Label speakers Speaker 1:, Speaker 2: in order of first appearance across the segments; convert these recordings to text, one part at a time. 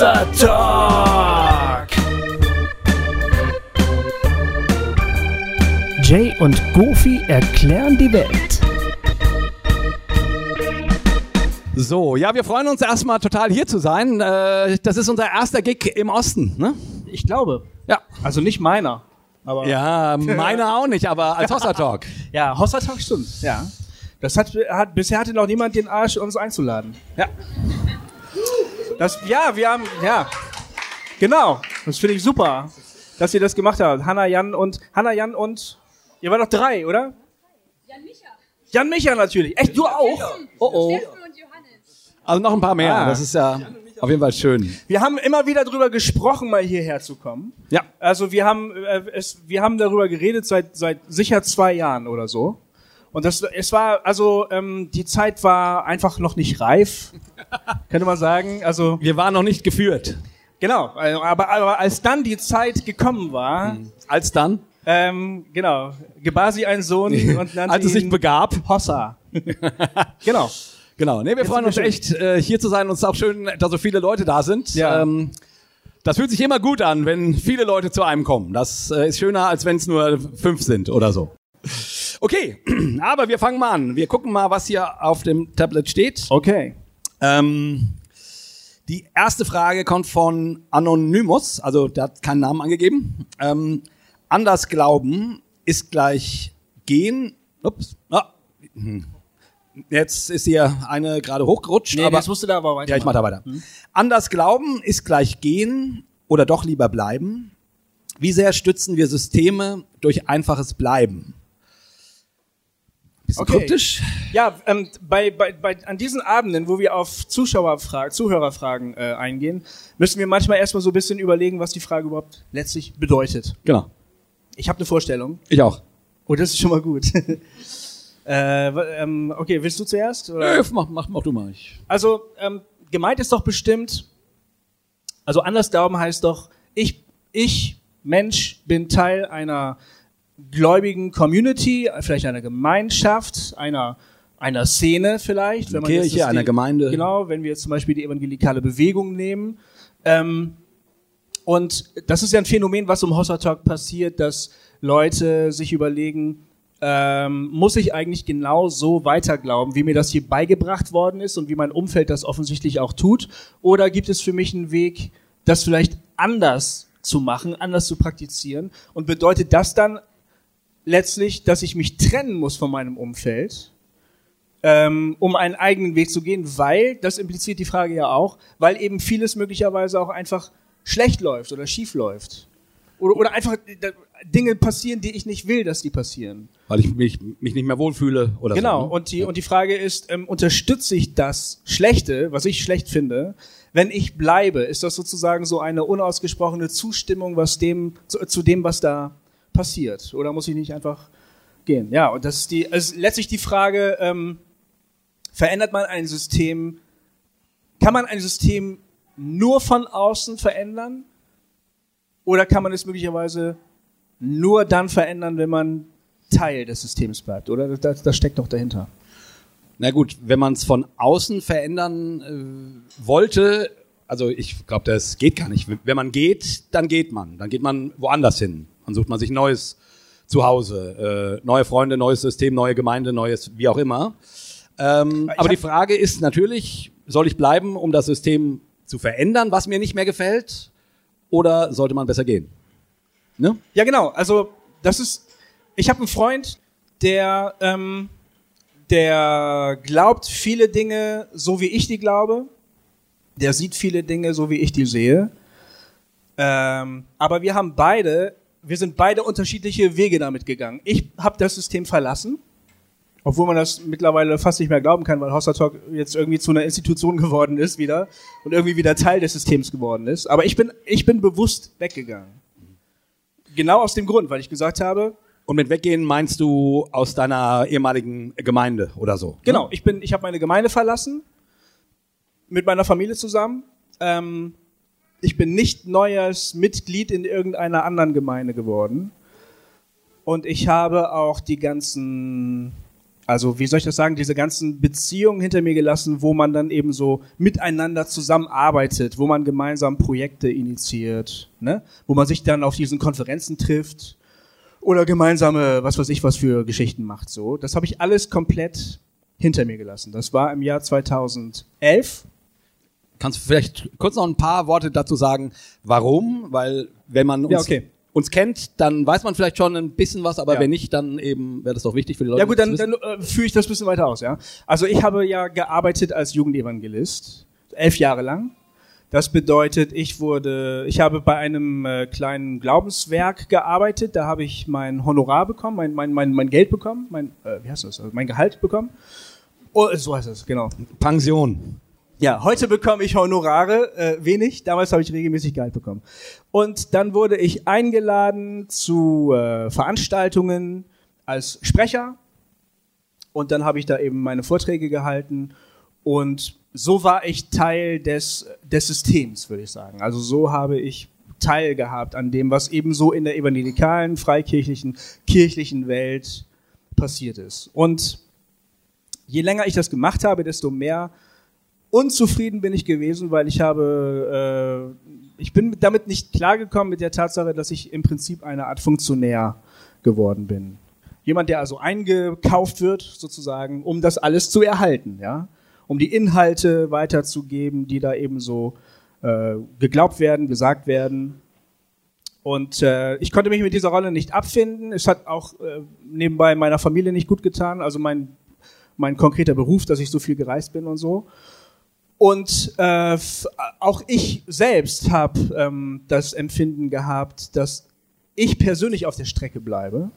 Speaker 1: Hossa Talk.
Speaker 2: Jay und Goofy erklären die Welt.
Speaker 3: So, ja, wir freuen uns erstmal total hier zu sein. Äh, Das ist unser erster Gig im Osten, ne?
Speaker 1: Ich glaube.
Speaker 3: Ja.
Speaker 1: Also nicht meiner. Aber
Speaker 3: Ja, meiner auch nicht, aber als Hossa Talk.
Speaker 1: ja Hossa Talk stimmt. Ja. Das hat, hat bisher hatte noch niemand den Arsch, uns einzuladen.
Speaker 3: Ja.
Speaker 1: Das, ja, wir haben, ja. Genau. Das finde ich super, dass ihr das gemacht habt. Hanna, Jan und, Hanna, Jan und, ihr wart doch drei, oder?
Speaker 4: Jan Micha.
Speaker 1: Jan Micha natürlich. Echt, du auch? Oh, oh.
Speaker 4: Steffen und Johannes.
Speaker 3: Also noch ein paar mehr.
Speaker 1: Ah.
Speaker 3: Das ist ja auf jeden Fall schön.
Speaker 1: Wir haben immer wieder drüber gesprochen, mal hierher zu kommen.
Speaker 3: Ja.
Speaker 1: Also wir haben, äh, es, wir haben darüber geredet seit, seit sicher zwei Jahren oder so. Und das, es war, also ähm, die Zeit war einfach noch nicht reif, könnte man sagen. Also
Speaker 3: Wir waren noch nicht geführt.
Speaker 1: genau, äh, aber, aber als dann die Zeit gekommen war,
Speaker 3: Als dann,
Speaker 1: ähm, genau, gebar sie einen Sohn und nannte
Speaker 3: als es sich begab.
Speaker 1: Hossa. genau.
Speaker 3: Genau. Nee, wir freuen uns echt, äh, hier zu sein. Und es ist auch schön, dass so viele Leute da sind.
Speaker 1: Ja.
Speaker 3: Ähm, das fühlt sich immer gut an, wenn viele Leute zu einem kommen. Das äh, ist schöner, als wenn es nur fünf sind oder so. Okay, aber wir fangen mal an. Wir gucken mal, was hier auf dem Tablet steht.
Speaker 1: Okay.
Speaker 3: Ähm, die erste Frage kommt von Anonymous, also der hat keinen Namen angegeben. Ähm, anders glauben ist gleich gehen. Ups. Ah. hm. Jetzt ist hier eine gerade hochgerutscht.
Speaker 1: Nee,
Speaker 3: aber
Speaker 1: das musst du da aber weiter.
Speaker 3: ja, ich mach da weiter. Anders glauben ist gleich gehen oder doch lieber bleiben. Wie sehr stützen wir Systeme durch einfaches Bleiben? Bisschen
Speaker 1: Okay.
Speaker 3: kryptisch.
Speaker 1: Ja, ähm, bei, bei, bei, an diesen Abenden, wo wir auf Zuschauerfragen, Zuhörerfragen äh, eingehen, müssen wir manchmal erstmal so ein bisschen überlegen, was die Frage überhaupt letztlich bedeutet.
Speaker 3: Genau.
Speaker 1: Ich habe eine Vorstellung.
Speaker 3: Ich auch.
Speaker 1: Oh, das ist schon mal gut. äh, ähm, okay, willst du zuerst? Oder?
Speaker 3: Äh, mach, mach, mach du mal. Ich.
Speaker 1: Also, ähm, gemeint ist doch bestimmt, also anders glauben heißt doch, ich, ich, Mensch, bin Teil einer gläubigen Community, vielleicht einer Gemeinschaft, einer, einer Szene vielleicht. Wenn man jetzt
Speaker 3: Kirche,
Speaker 1: das
Speaker 3: einer Gemeinde.
Speaker 1: Genau, wenn wir jetzt zum Beispiel die evangelikale Bewegung nehmen. Ähm, und das ist ja ein Phänomen, was um Hossa Talk passiert, dass Leute sich überlegen, ähm, muss ich eigentlich genau so weiterglauben, wie mir das hier beigebracht worden ist und wie mein Umfeld das offensichtlich auch tut? Oder gibt es für mich einen Weg, das vielleicht anders zu machen, anders zu praktizieren? Und bedeutet das dann letztlich, dass ich mich trennen muss von meinem Umfeld? ähm, um einen eigenen Weg zu gehen, weil, das impliziert die Frage ja auch, weil eben vieles möglicherweise auch einfach schlecht läuft oder schief läuft. Oder, oder einfach äh, Dinge passieren, die ich nicht will, dass die passieren.
Speaker 3: Weil ich mich, mich nicht mehr wohlfühle oder
Speaker 1: Genau,
Speaker 3: so. ne?
Speaker 1: und, die, und die Frage ist, ähm, unterstütze ich das Schlechte, was ich schlecht finde, wenn ich bleibe? Ist das sozusagen so eine unausgesprochene Zustimmung was dem, zu, zu dem, was da passiert? Oder muss ich nicht einfach gehen? Ja, und das ist die, also letztlich die Frage, ähm, verändert man ein System, kann man ein System nur von außen verändern? Oder kann man es möglicherweise nur dann verändern, wenn man Teil des Systems bleibt, oder? Das, das steckt doch dahinter.
Speaker 3: Na gut, wenn man es von außen verändern äh, wollte, also ich glaube, das geht gar nicht. Wenn man geht, dann geht man. Dann geht man woanders hin. Dann sucht man sich ein neues Zuhause, äh, neue Freunde, neues System, neue Gemeinde, neues, wie auch immer. Ähm, aber die Frage ist natürlich, soll ich bleiben, um das System zu verändern, was mir nicht mehr gefällt? Oder sollte man besser gehen? Ne?
Speaker 1: Ja, genau. Also das ist. Ich habe einen Freund, der ähm, der glaubt viele Dinge so wie ich die glaube. Der sieht viele Dinge so wie ich die sehe. Ähm, aber wir haben beide, wir sind beide unterschiedliche Wege damit gegangen. Ich habe das System verlassen, obwohl man das mittlerweile fast nicht mehr glauben kann, weil Hossa Talk jetzt irgendwie zu einer Institution geworden ist wieder und irgendwie wieder Teil des Systems geworden ist. Aber ich bin, ich bin bewusst weggegangen. Genau aus dem Grund, weil ich gesagt habe,
Speaker 3: Und mit weggehen meinst du aus deiner ehemaligen Gemeinde oder so?
Speaker 1: Genau, ich bin, ich habe meine Gemeinde verlassen mit meiner Familie zusammen. Ähm, ich bin nicht neues Mitglied in irgendeiner anderen Gemeinde geworden. Und ich habe auch die ganzen Also wie soll ich das sagen, diese ganzen Beziehungen hinter mir gelassen, wo man dann eben so miteinander zusammenarbeitet, wo man gemeinsam Projekte initiiert, ne? wo man sich dann auf diesen Konferenzen trifft oder gemeinsame, was weiß ich, was für Geschichten macht. So, das habe ich alles komplett hinter mir gelassen. Das war im Jahr 2011.
Speaker 3: Kannst du vielleicht kurz noch ein paar Worte dazu sagen, warum? Weil wenn man uns,
Speaker 1: Ja, okay.
Speaker 3: uns kennt, dann weiß man vielleicht schon ein bisschen was, aber
Speaker 1: Ja.
Speaker 3: wenn nicht, dann eben wäre das doch wichtig für die Leute.
Speaker 1: Ja gut, dann, dann äh, führe ich das ein bisschen weiter aus, ja. Also ich habe ja gearbeitet als Jugendevangelist, elf Jahre lang. Das bedeutet, ich wurde, ich habe bei einem äh, kleinen Glaubenswerk gearbeitet, da habe ich mein Honorar bekommen, mein, mein, mein, mein Geld bekommen, mein, äh, wie heißt das, also mein Gehalt bekommen. Oh, so heißt es, genau.
Speaker 3: Pension.
Speaker 1: Ja, heute bekomme ich Honorare, äh, wenig. Damals habe ich regelmäßig Gehalt bekommen. Und dann wurde ich eingeladen zu äh, Veranstaltungen als Sprecher. Und dann habe ich da eben meine Vorträge gehalten. Und so war ich Teil des, des Systems, würde ich sagen. Also so habe ich teilgehabt an dem, was eben so in der evangelikalen, freikirchlichen, kirchlichen Welt passiert ist. Und je länger ich das gemacht habe, desto mehr unzufrieden bin ich gewesen, weil ich habe, äh, ich bin damit nicht klargekommen mit der Tatsache, dass ich im Prinzip eine Art Funktionär geworden bin. Jemand, der also eingekauft wird, sozusagen, um das alles zu erhalten, ja, um die Inhalte weiterzugeben, die da eben so äh, geglaubt werden, gesagt werden. Und äh, ich konnte mich mit dieser Rolle nicht abfinden. Es hat auch äh, nebenbei meiner Familie nicht gut getan. Also mein mein konkreter Beruf, dass ich so viel gereist bin und so. Und äh, auch ich selbst habe ähm, das Empfinden gehabt, dass ich persönlich auf der Strecke bleibe.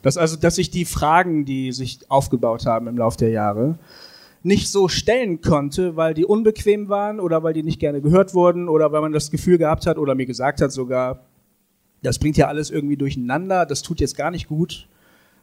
Speaker 1: Dass also, dass ich die Fragen, die sich aufgebaut haben im Laufe der Jahre, nicht so stellen konnte, weil die unbequem waren oder weil die nicht gerne gehört wurden oder weil man das Gefühl gehabt hat oder mir gesagt hat sogar, das bringt ja alles irgendwie durcheinander, das tut jetzt gar nicht gut.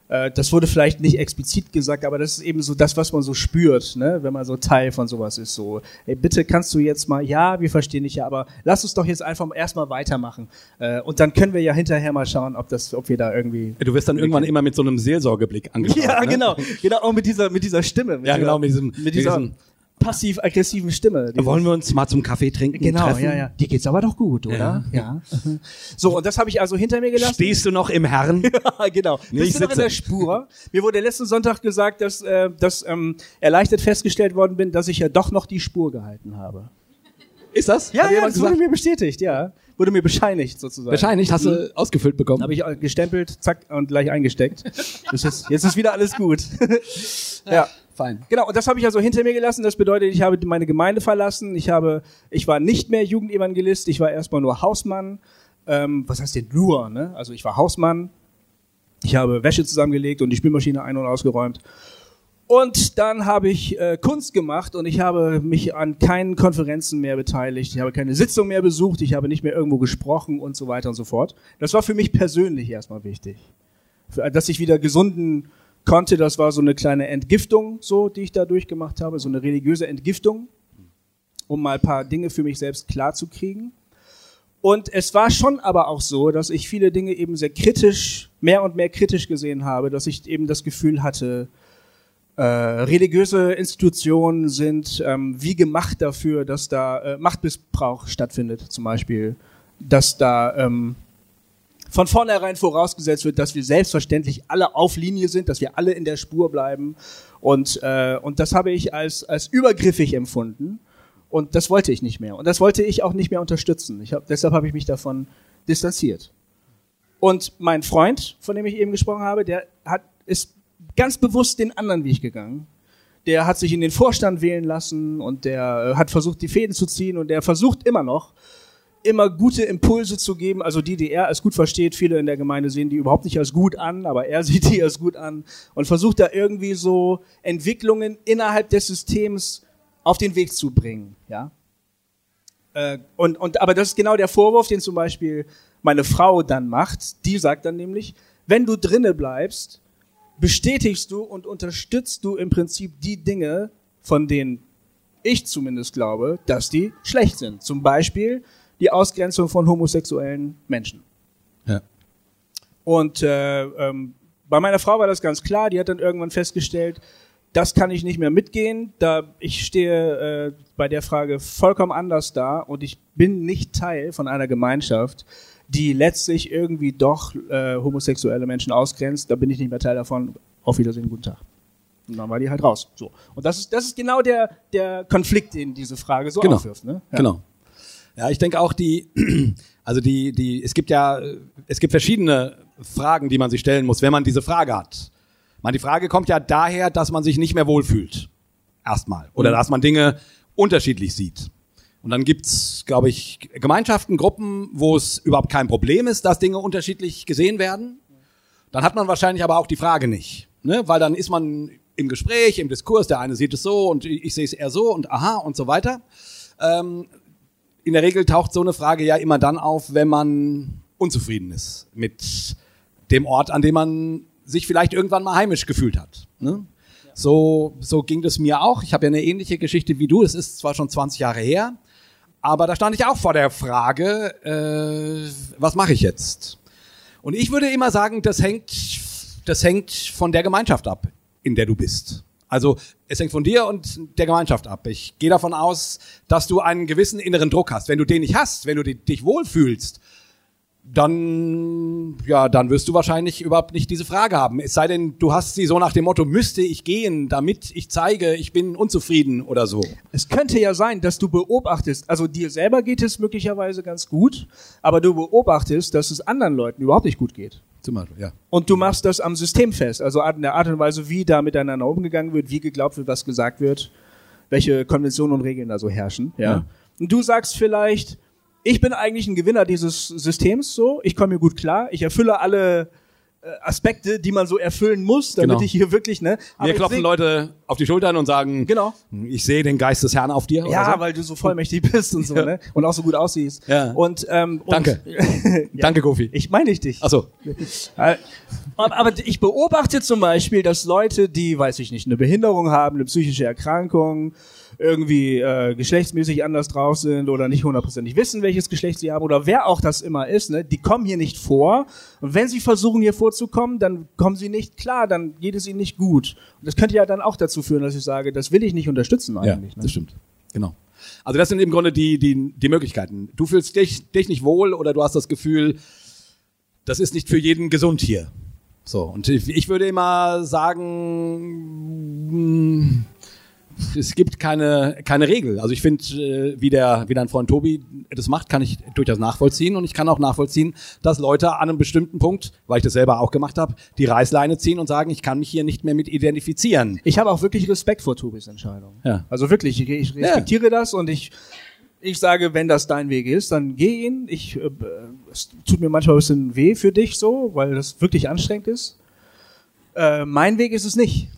Speaker 1: Äh, Das wurde vielleicht nicht explizit gesagt, aber das ist eben so das, was man so spürt, ne? wenn man so Teil von sowas ist. So, ey, bitte kannst du jetzt mal, ja, wir verstehen dich ja, aber lass uns doch jetzt einfach erstmal weitermachen. Äh, Und dann können wir ja hinterher mal schauen, ob das, ob wir da irgendwie.
Speaker 3: Du wirst dann irgendwann immer mit so einem Seelsorgeblick angeschaut.
Speaker 1: Ja,
Speaker 3: ne?
Speaker 1: genau, genau, auch mit dieser, mit dieser Stimme. Mit
Speaker 3: Ja,
Speaker 1: dieser,
Speaker 3: genau, mit diesem-
Speaker 1: mit dieser
Speaker 3: mit diesem-
Speaker 1: passiv-aggressiven Stimme.
Speaker 3: Wollen wir uns mal zum Kaffee trinken
Speaker 1: Genau,
Speaker 3: treffen?
Speaker 1: ja, ja. Dir geht's aber doch gut, oder? Ja. So, und das habe ich also hinter mir gelassen.
Speaker 3: Stehst du noch im Herrn?
Speaker 1: Ja, genau.
Speaker 3: Nee,
Speaker 1: Bist
Speaker 3: ich
Speaker 1: du noch in
Speaker 3: sitze.
Speaker 1: der Spur? Mir wurde letzten Sonntag gesagt, dass, äh, dass ähm, erleichtert festgestellt worden bin, dass ich ja doch noch die Spur gehalten habe.
Speaker 3: Ist das?
Speaker 1: Ja,
Speaker 3: Hat
Speaker 1: ja, das wurde mir bestätigt, ja. Wurde mir bescheinigt sozusagen.
Speaker 3: Wahrscheinlich hast du ausgefüllt bekommen.
Speaker 1: Habe ich gestempelt, zack, und gleich eingesteckt. Das ist, jetzt ist wieder alles gut. ja.
Speaker 3: Fein.
Speaker 1: Genau, und das habe ich also hinter mir gelassen. Das bedeutet, ich habe meine Gemeinde verlassen. Ich habe, ich war nicht mehr Jugendevangelist. Ich war erstmal nur Hausmann. Ähm, was heißt denn nur? Ne? Also ich war Hausmann. Ich habe Wäsche zusammengelegt und die Spülmaschine ein- und ausgeräumt. Und dann habe ich äh, Kunst gemacht und ich habe mich an keinen Konferenzen mehr beteiligt. Ich habe keine Sitzung mehr besucht. Ich habe nicht mehr irgendwo gesprochen und so weiter und so fort. Das war für mich persönlich erstmal wichtig. Für, dass ich wieder gesunden konnte, das war so eine kleine Entgiftung, so, die ich da durchgemacht habe, so eine religiöse Entgiftung, um mal ein paar Dinge für mich selbst klar zu kriegen. Und es war schon aber auch so, dass ich viele Dinge eben sehr kritisch, mehr und mehr kritisch gesehen habe, dass ich eben das Gefühl hatte, äh, religiöse Institutionen sind ähm, wie gemacht dafür, dass da äh, Machtmissbrauch stattfindet, zum Beispiel, dass da ähm, von vornherein vorausgesetzt wird, dass wir selbstverständlich alle auf Linie sind, dass wir alle in der Spur bleiben. Und, äh, und das habe ich als, als übergriffig empfunden. Und das wollte ich nicht mehr. Und das wollte ich auch nicht mehr unterstützen. Ich hab, deshalb habe ich mich davon distanziert. Und mein Freund, von dem ich eben gesprochen habe, der hat, ist ganz bewusst den anderen Weg gegangen. Der hat sich in den Vorstand wählen lassen und der äh, hat versucht, die Fäden zu ziehen und der versucht immer noch, immer gute Impulse zu geben, also die, die er als gut versteht. Viele in der Gemeinde sehen die überhaupt nicht als gut an, aber er sieht die als gut an und versucht da irgendwie so Entwicklungen innerhalb des Systems auf den Weg zu bringen, ja. Äh, und, und, aber das ist genau der Vorwurf, den zum Beispiel meine Frau dann macht. Die sagt dann nämlich, wenn du drinne bleibst, bestätigst du und unterstützt du im Prinzip die Dinge, von denen ich zumindest glaube, dass die schlecht sind. Zum Beispiel die Ausgrenzung von homosexuellen Menschen.
Speaker 3: Ja.
Speaker 1: Und äh, ähm, bei meiner Frau war das ganz klar, die hat dann irgendwann festgestellt, das kann ich nicht mehr mitgehen, da ich stehe äh, bei der Frage vollkommen anders da und ich bin nicht Teil von einer Gemeinschaft, die letztlich irgendwie doch äh, homosexuelle Menschen ausgrenzt, da bin ich nicht mehr Teil davon. Auf Wiedersehen, guten Tag. Und dann war die halt raus. So. Und das ist, das ist genau der, der Konflikt, den diese Frage so
Speaker 3: Genau.
Speaker 1: aufwirft. Ne? Ja.
Speaker 3: Genau. Ja, ich denke auch die, also die, die, es gibt ja, es gibt verschiedene Fragen, die man sich stellen muss, wenn man diese Frage hat. Man, die Frage kommt ja daher, dass man sich nicht mehr wohlfühlt. Erstmal. Oder dass man Dinge unterschiedlich sieht. Und dann gibt's, glaube ich, Gemeinschaften, Gruppen, wo es überhaupt kein Problem ist, dass Dinge unterschiedlich gesehen werden. Dann hat man wahrscheinlich aber auch die Frage nicht. Ne? Weil dann ist man im Gespräch, im Diskurs, der eine sieht es so und ich sehe es eher so und aha und so weiter. Ähm, in der Regel taucht so eine Frage ja immer dann auf, wenn man unzufrieden ist mit dem Ort, an dem man sich vielleicht irgendwann mal heimisch gefühlt hat. Ne? So, so ging das mir auch. Ich habe ja eine ähnliche Geschichte wie du. Es ist zwar schon 20 Jahre her, aber da stand ich auch vor der Frage, äh, was mache ich jetzt? Und ich würde immer sagen, das hängt, das hängt von der Gemeinschaft ab, in der du bist. Also es hängt von dir und der Gemeinschaft ab. Ich gehe davon aus, dass du einen gewissen inneren Druck hast. Wenn du den nicht hast, wenn du di- dich wohlfühlst, dann, ja, dann wirst du wahrscheinlich überhaupt nicht diese Frage haben. Es sei denn, du hast sie so nach dem Motto, müsste ich gehen, damit ich zeige, ich bin unzufrieden oder so.
Speaker 1: Es könnte ja sein, dass du beobachtest, also dir selber geht es möglicherweise ganz gut, aber du beobachtest, dass es anderen Leuten überhaupt nicht gut geht.
Speaker 3: Zum Beispiel, ja.
Speaker 1: Und du machst das am System fest, also an der Art und Weise, wie da miteinander umgegangen wird, wie geglaubt wird, was gesagt wird, welche Konventionen und Regeln da so herrschen. Ja.
Speaker 3: Ja.
Speaker 1: Und du sagst vielleicht, ich bin eigentlich ein Gewinner dieses Systems so, ich komme hier gut klar, ich erfülle alle äh, Aspekte, die man so erfüllen muss, damit
Speaker 3: Genau.
Speaker 1: ich hier wirklich, ne? Aber
Speaker 3: Mir
Speaker 1: ich
Speaker 3: klopfen Leute auf die Schultern und sagen,
Speaker 1: Genau.
Speaker 3: ich sehe den Geist des Herrn auf dir. oder
Speaker 1: Ja,
Speaker 3: so.
Speaker 1: weil du so vollmächtig bist und so, ne? Und auch so gut aussiehst.
Speaker 3: Ja.
Speaker 1: Und, ähm, und,
Speaker 3: Danke. Danke, Kofi.
Speaker 1: Ich meine nicht dich.
Speaker 3: Ach so.
Speaker 1: Äh, Aber aber ich beobachte zum Beispiel, dass Leute, die, weiß ich nicht, eine Behinderung haben, eine psychische Erkrankung, irgendwie äh, geschlechtsmäßig anders drauf sind oder nicht hundertprozentig wissen, welches Geschlecht sie haben oder wer auch das immer ist, ne, die kommen hier nicht vor. Und wenn sie versuchen, hier vorzukommen, dann kommen sie nicht klar, dann geht es ihnen nicht gut. Und das könnte ja dann auch dazu führen, dass ich sage, das will ich nicht unterstützen
Speaker 3: Ja,
Speaker 1: eigentlich. ne?
Speaker 3: das stimmt. Genau. Also das sind im Grunde die, die, die Möglichkeiten. Du fühlst dich, dich nicht wohl oder du hast das Gefühl, das ist nicht für jeden gesund hier. So, und ich, ich würde immer sagen, es gibt keine, keine Regel. Also ich finde, äh, wie, der, wie dein Freund Tobi das macht, kann ich durchaus nachvollziehen. Und ich kann auch nachvollziehen, dass Leute an einem bestimmten Punkt, weil ich das selber auch gemacht habe, die Reißleine ziehen und sagen, ich kann mich hier nicht mehr mit identifizieren.
Speaker 1: Ich habe auch wirklich Respekt vor Tobis Entscheidung.
Speaker 3: Ja.
Speaker 1: Also wirklich, ich, ich respektiere das und ich, ich sage, wenn das dein Weg ist, dann geh ihn. Ich, äh, es tut mir manchmal ein bisschen weh für dich so, weil das wirklich anstrengend ist. Äh, mein Weg ist es nicht.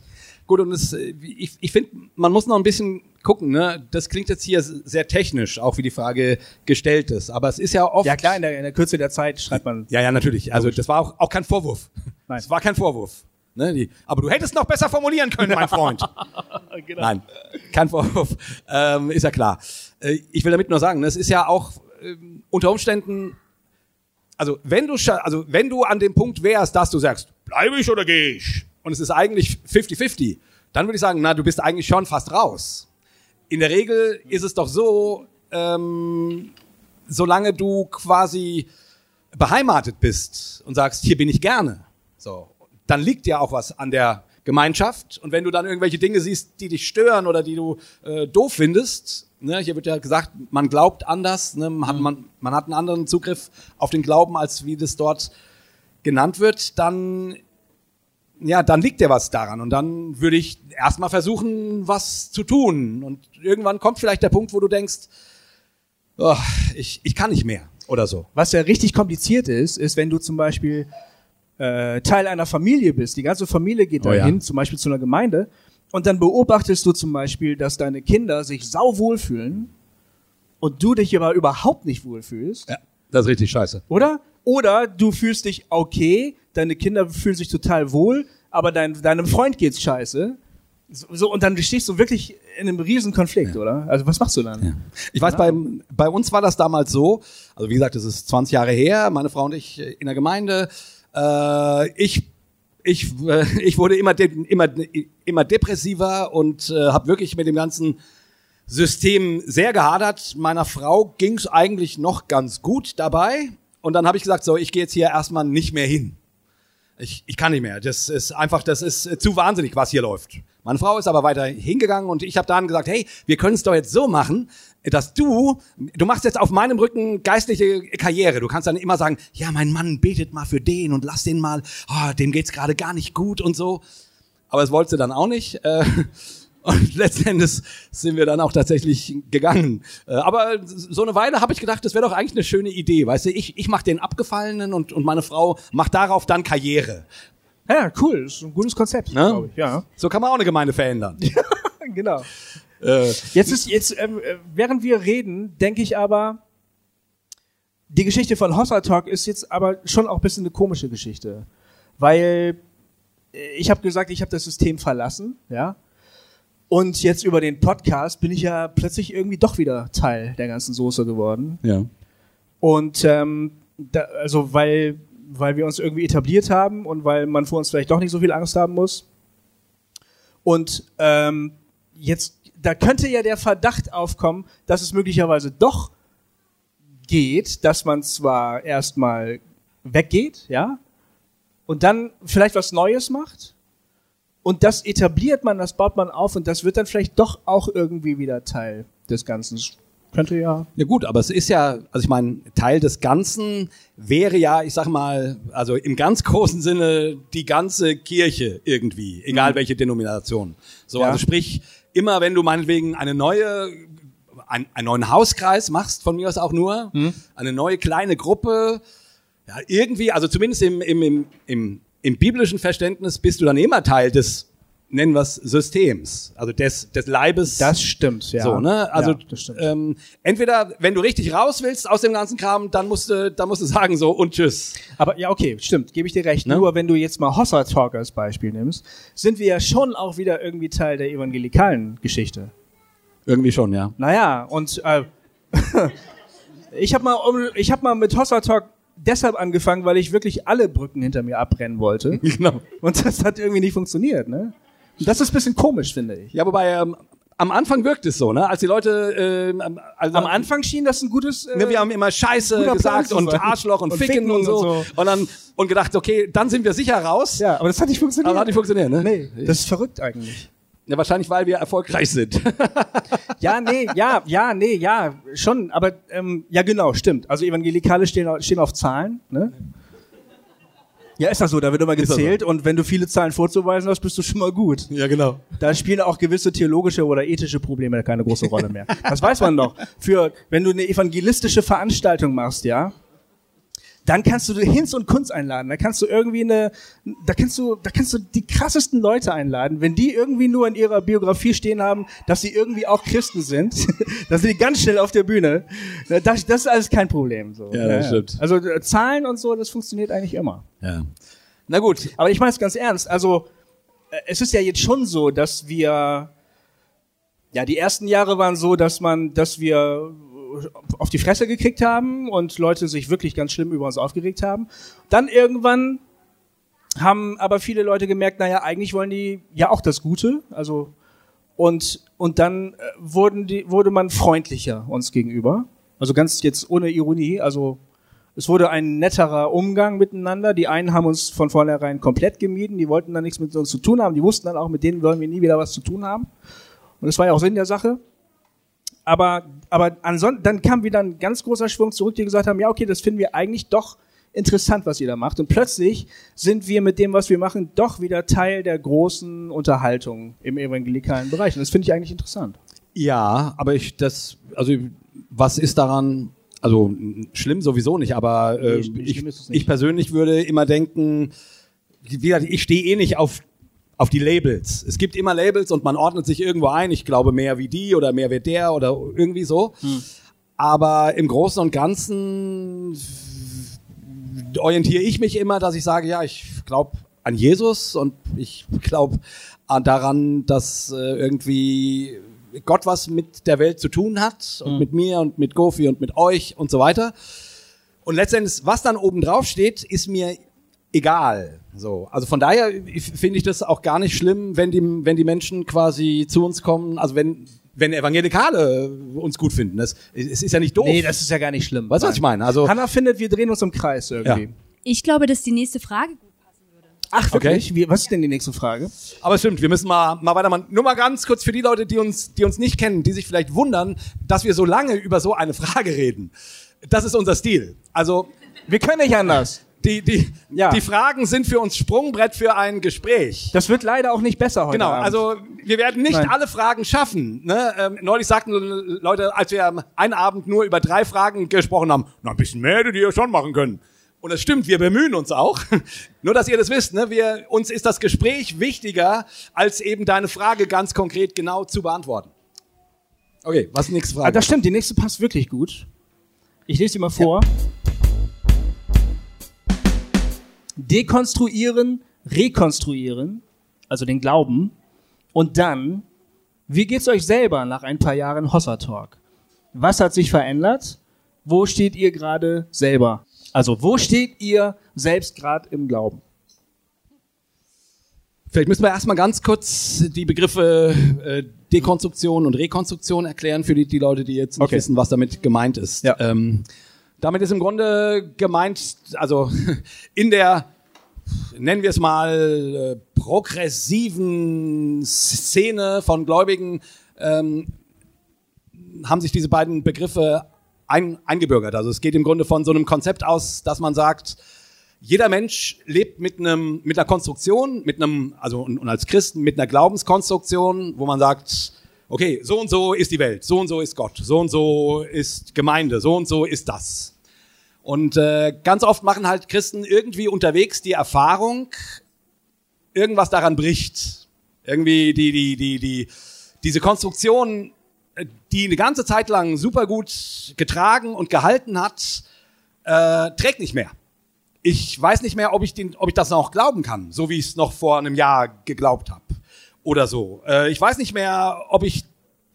Speaker 3: Gut, und es, äh, ich, ich finde, man muss noch ein bisschen gucken, ne? Das klingt jetzt hier sehr technisch, auch wie die Frage gestellt ist. Aber es ist ja oft.
Speaker 1: Ja klar, in der, in der Kürze der Zeit schreibt man.
Speaker 3: Ja, ja, natürlich. Also das war auch, auch kein Vorwurf.
Speaker 1: Nein.
Speaker 3: Es war kein Vorwurf. Ne? Die, aber du hättest noch besser formulieren können, mein Freund.
Speaker 1: Genau.
Speaker 3: Nein, kein Vorwurf. Ähm, ist ja klar. Äh, ich will damit nur sagen, ne, es ist ja auch ähm, unter Umständen, also wenn du also wenn du an dem Punkt wärst, dass du sagst, bleibe ich oder gehe ich? Und es ist eigentlich 50-50, dann würde ich sagen, na, du bist eigentlich schon fast raus. In der Regel ist es doch so, ähm, solange du quasi beheimatet bist und sagst, hier bin ich gerne, so, dann liegt ja auch was an der Gemeinschaft. Und wenn du dann irgendwelche Dinge siehst, die dich stören oder die du äh, doof findest, ne, hier wird ja gesagt, man glaubt anders, ne, man, hat, man, man hat einen anderen Zugriff auf den Glauben, als wie das dort genannt wird, dann ja, dann liegt ja was daran. Und dann würde ich erstmal versuchen, was zu tun. Und irgendwann kommt vielleicht der Punkt, wo du denkst, oh, ich, ich kann nicht mehr oder so.
Speaker 1: Was ja richtig kompliziert ist, ist, wenn du zum Beispiel äh, Teil einer Familie bist, die ganze Familie geht
Speaker 3: Oh ja.
Speaker 1: dahin, zum Beispiel zu einer Gemeinde, und dann beobachtest du zum Beispiel, dass deine Kinder sich sau wohlfühlen und du dich aber überhaupt nicht wohlfühlst,
Speaker 3: Ja, das ist richtig scheiße.
Speaker 1: oder? Oder du fühlst dich okay, deine Kinder fühlen sich total wohl, aber dein, deinem Freund geht's scheiße. So, so, und dann stehst du wirklich in einem riesen Konflikt, oder? Also was machst du dann?
Speaker 3: Ich weiß, bei, bei uns war das damals so, also wie gesagt, es ist 20 Jahre her, meine Frau und ich in der Gemeinde. Äh, ich ich, äh, ich wurde immer, de immer, immer depressiver und äh, habe wirklich mit dem ganzen System sehr gehadert. Meiner Frau ging's eigentlich noch ganz gut dabei. Und dann habe ich gesagt, so, ich gehe jetzt hier erstmal nicht mehr hin. Ich, ich kann nicht mehr. Das ist einfach, das ist äh, zu wahnsinnig, was hier läuft. Meine Frau ist aber weiter hingegangen und ich habe dann gesagt, hey, wir können es doch jetzt so machen, dass du, du machst jetzt auf meinem Rücken geistliche Karriere. Du kannst dann immer sagen, ja, mein Mann betet mal für den und lass den mal, oh, dem geht's gerade gar nicht gut und so. Aber das wollte sie dann auch nicht. Äh, Und letzten Endes sind wir dann auch tatsächlich gegangen. Äh, Aber so eine Weile habe ich gedacht, das wäre doch eigentlich eine schöne Idee. Weißt du, ich, ich mache den Abgefallenen und, und meine Frau macht darauf dann Karriere.
Speaker 1: Ja, cool. Das ist ein gutes Konzept,
Speaker 3: Ne?
Speaker 1: glaube ich. Ja,
Speaker 3: So kann man auch eine Gemeinde verändern.
Speaker 1: genau.
Speaker 3: äh,
Speaker 1: Jetzt ist jetzt, ähm, äh, während wir reden, denke ich aber, die Geschichte von Hossa Talk ist jetzt aber schon auch ein bisschen eine komische Geschichte, weil ich habe gesagt, ich habe das System verlassen, ja. Und jetzt über den Podcast bin ich ja plötzlich irgendwie doch wieder Teil der ganzen Soße geworden.
Speaker 3: ja.
Speaker 1: Und ähm, da, also weil weil wir uns irgendwie etabliert haben und weil man vor uns vielleicht doch nicht so viel Angst haben muss. Und ähm, jetzt da könnte ja der Verdacht aufkommen, dass es möglicherweise doch geht, dass man zwar erstmal weggeht, ja, und dann vielleicht was Neues macht. Und das etabliert man, das baut man auf und das wird dann vielleicht doch auch irgendwie wieder Teil des Ganzen. Könnte ja
Speaker 3: Ja gut, aber es ist ja, also ich meine, Teil des Ganzen wäre ja, ich sag mal, also im ganz großen Sinne die ganze Kirche irgendwie, egal welche Denomination. So,
Speaker 1: Ja.
Speaker 3: also sprich, immer wenn du meinetwegen eine neue, ein, einen neuen Hauskreis machst, von mir aus auch nur, eine neue kleine Gruppe, ja, irgendwie, also zumindest im, im, im, im, im biblischen Verständnis bist du dann immer Teil des, nennen wir es, Systems, also des, des Leibes.
Speaker 1: Das stimmt, ja.
Speaker 3: So, ne? Also
Speaker 1: ja,
Speaker 3: ähm, entweder, wenn du richtig raus willst aus dem ganzen Kram, dann musst du, dann musst du sagen so und tschüss.
Speaker 1: Aber ja, okay, stimmt, gebe ich dir recht.
Speaker 3: Ne?
Speaker 1: Nur wenn du jetzt mal Hossa Talk als Beispiel nimmst, sind wir ja schon auch wieder irgendwie Teil der evangelikalen Geschichte.
Speaker 3: Irgendwie schon, ja.
Speaker 1: Naja, und äh, ich habe mal, ich hab mal mit Hossa Talk deshalb angefangen, weil ich wirklich alle Brücken hinter mir abbrennen wollte.
Speaker 3: Genau.
Speaker 1: Und das hat irgendwie nicht funktioniert, ne? Und das ist ein bisschen komisch, finde ich.
Speaker 3: Ja, wobei ähm, am Anfang wirkt es so, ne? Als die Leute, ähm, also
Speaker 1: Am Anfang schien das ein gutes. Äh,
Speaker 3: Ne, wir haben immer Scheiße gesagt und. Arschloch und,
Speaker 1: Und
Speaker 3: Ficken,
Speaker 1: Ficken
Speaker 3: und, so.
Speaker 1: und so.
Speaker 3: und dann und gedacht, okay, dann sind wir sicher raus.
Speaker 1: ja, aber das hat nicht funktioniert.
Speaker 3: Aber hat nicht funktioniert, ne?
Speaker 1: Nee, das ist verrückt eigentlich.
Speaker 3: Ja, wahrscheinlich, weil wir erfolgreich sind.
Speaker 1: Ja, nee, ja, ja, nee, ja, schon, aber ähm, ja, genau, stimmt. Also Evangelikale stehen, stehen auf Zahlen, ne? Ja, ist das so, da wird immer
Speaker 3: das so.
Speaker 1: gezählt und wenn du viele Zahlen vorzuweisen hast, bist du schon mal gut.
Speaker 3: ja, genau.
Speaker 1: Da spielen auch gewisse theologische oder ethische Probleme keine große Rolle mehr. Das weiß man doch. Für, wenn du eine evangelistische Veranstaltung machst, ja, dann kannst du Hinz und Kunz einladen. Da kannst du irgendwie eine, da kannst du, da kannst du die krassesten Leute einladen. Wenn die irgendwie nur in ihrer Biografie stehen haben, dass sie irgendwie auch Christen sind, dann sind die ganz schnell auf der Bühne. Das, das ist alles kein Problem. So.
Speaker 3: Ja, das stimmt.
Speaker 1: Also äh, Zahlen und so, das funktioniert eigentlich immer.
Speaker 3: Ja. Na gut.
Speaker 1: Aber ich meine es ganz ernst. Also äh, es ist ja jetzt schon so, dass wir ja die ersten Jahre waren so, dass man, dass wir auf die Fresse gekriegt haben und Leute sich wirklich ganz schlimm über uns aufgeregt haben. Dann irgendwann haben aber viele Leute gemerkt, naja, eigentlich wollen die ja auch das Gute. Also und und dann äh, wurden die wurde man freundlicher uns gegenüber. Also ganz jetzt ohne Ironie. Also es wurde ein netterer Umgang miteinander. Die einen haben uns von vornherein komplett gemieden, die wollten dann nichts mit uns zu tun haben. Die wussten dann auch, mit denen wollen wir nie wieder was zu tun haben. Und das war ja auch Sinn der Sache. Aber, aber ansonsten, dann kam wieder ein ganz großer Schwung zurück, die gesagt haben, ja, okay, das finden wir eigentlich doch interessant, was ihr da macht. Und plötzlich sind wir mit dem, was wir machen, doch wieder Teil der großen Unterhaltung im evangelikalen Bereich. Und das finde ich eigentlich interessant.
Speaker 3: Ja, aber ich das, also was ist daran, also schlimm sowieso nicht, aber äh,
Speaker 1: Nee,
Speaker 3: ich,
Speaker 1: nicht.
Speaker 3: ich persönlich würde immer denken, wie gesagt, ich stehe eh nicht auf auf die Labels. Es gibt immer Labels und man ordnet sich irgendwo ein. Ich glaube mehr wie die oder mehr wie der oder irgendwie so.
Speaker 1: Hm.
Speaker 3: Aber im Großen und Ganzen orientiere ich mich immer, dass ich sage, ja, ich glaube an Jesus und ich glaube daran, dass äh, irgendwie Gott was mit der Welt zu tun hat und mit mir und mit Gofi und mit euch und so weiter. Und letztendlich, was dann oben drauf steht, ist mir egal. So, also von daher finde ich das auch gar nicht schlimm, wenn die, wenn die Menschen quasi zu uns kommen, also wenn, wenn Evangelikale uns gut finden. Das, es ist ja nicht doof.
Speaker 1: Nee, das ist ja gar nicht schlimm.
Speaker 3: weißt du, was ich meine? Also,
Speaker 1: Hannah findet, wir drehen uns im Kreis irgendwie.
Speaker 3: Ja.
Speaker 4: Ich glaube, dass die nächste Frage gut passen würde.
Speaker 1: Ach, wirklich? Wie, was ist denn die nächste Frage?
Speaker 3: aber es stimmt, wir müssen mal, mal weitermachen. Nur mal ganz kurz für die Leute, die uns, die uns nicht kennen, die sich vielleicht wundern, dass wir so lange über so eine Frage reden. Das ist unser Stil. Also,
Speaker 1: Wir können nicht anders.
Speaker 3: Die, die,
Speaker 1: Ja.
Speaker 3: die Fragen sind für uns Sprungbrett für ein Gespräch.
Speaker 1: Das wird leider auch nicht besser heute
Speaker 3: Genau,
Speaker 1: Abend.
Speaker 3: also wir werden nicht
Speaker 1: Nein.
Speaker 3: alle Fragen schaffen. Ne? Ähm, neulich sagten Leute, als wir einen Abend nur über drei Fragen gesprochen haben, na, ein bisschen mehr hättet ihr schon machen können. Und das stimmt, wir bemühen uns auch. nur, dass ihr das wisst, ne? wir, uns ist das Gespräch wichtiger, als eben deine Frage ganz konkret genau zu beantworten. Okay, was ist die nächste
Speaker 1: Ah,
Speaker 3: Frage?
Speaker 1: das stimmt, die nächste passt wirklich gut. Ich lese sie mal vor. Dekonstruieren, rekonstruieren, also den Glauben, und dann, wie geht's euch selber nach ein paar Jahren Hossa Talk? Was hat sich verändert? Wo steht ihr gerade selber? Also, wo steht ihr selbst gerade im Glauben?
Speaker 3: Vielleicht müssen wir erstmal ganz kurz die Begriffe äh, Dekonstruktion und Rekonstruktion erklären für die, die Leute, die jetzt nicht
Speaker 1: Okay.
Speaker 3: wissen, was damit gemeint ist.
Speaker 1: Ja.
Speaker 3: Ähm, damit ist im Grunde gemeint, also in der, nennen wir es mal, äh, progressiven Szene von Gläubigen ähm, haben sich diese beiden Begriffe ein, eingebürgert. Also es geht im Grunde von so einem Konzept aus, dass man sagt, jeder Mensch lebt mit einem mit einer Konstruktion, mit einem also und, und als Christen mit einer Glaubenskonstruktion, wo man sagt, okay, so und so ist die Welt, so und so ist Gott, so und so ist Gemeinde, so und so ist das. Und äh, ganz oft machen halt Christen irgendwie unterwegs die Erfahrung, irgendwas daran bricht. Irgendwie die die die die diese Konstruktion, äh, die eine ganze Zeit lang super gut getragen und gehalten hat, äh, trägt nicht mehr ich weiß nicht mehr, ob ich, den, ob ich das noch glauben kann, so wie ich es noch vor einem Jahr geglaubt habe oder so. Äh, ich weiß nicht mehr, ob ich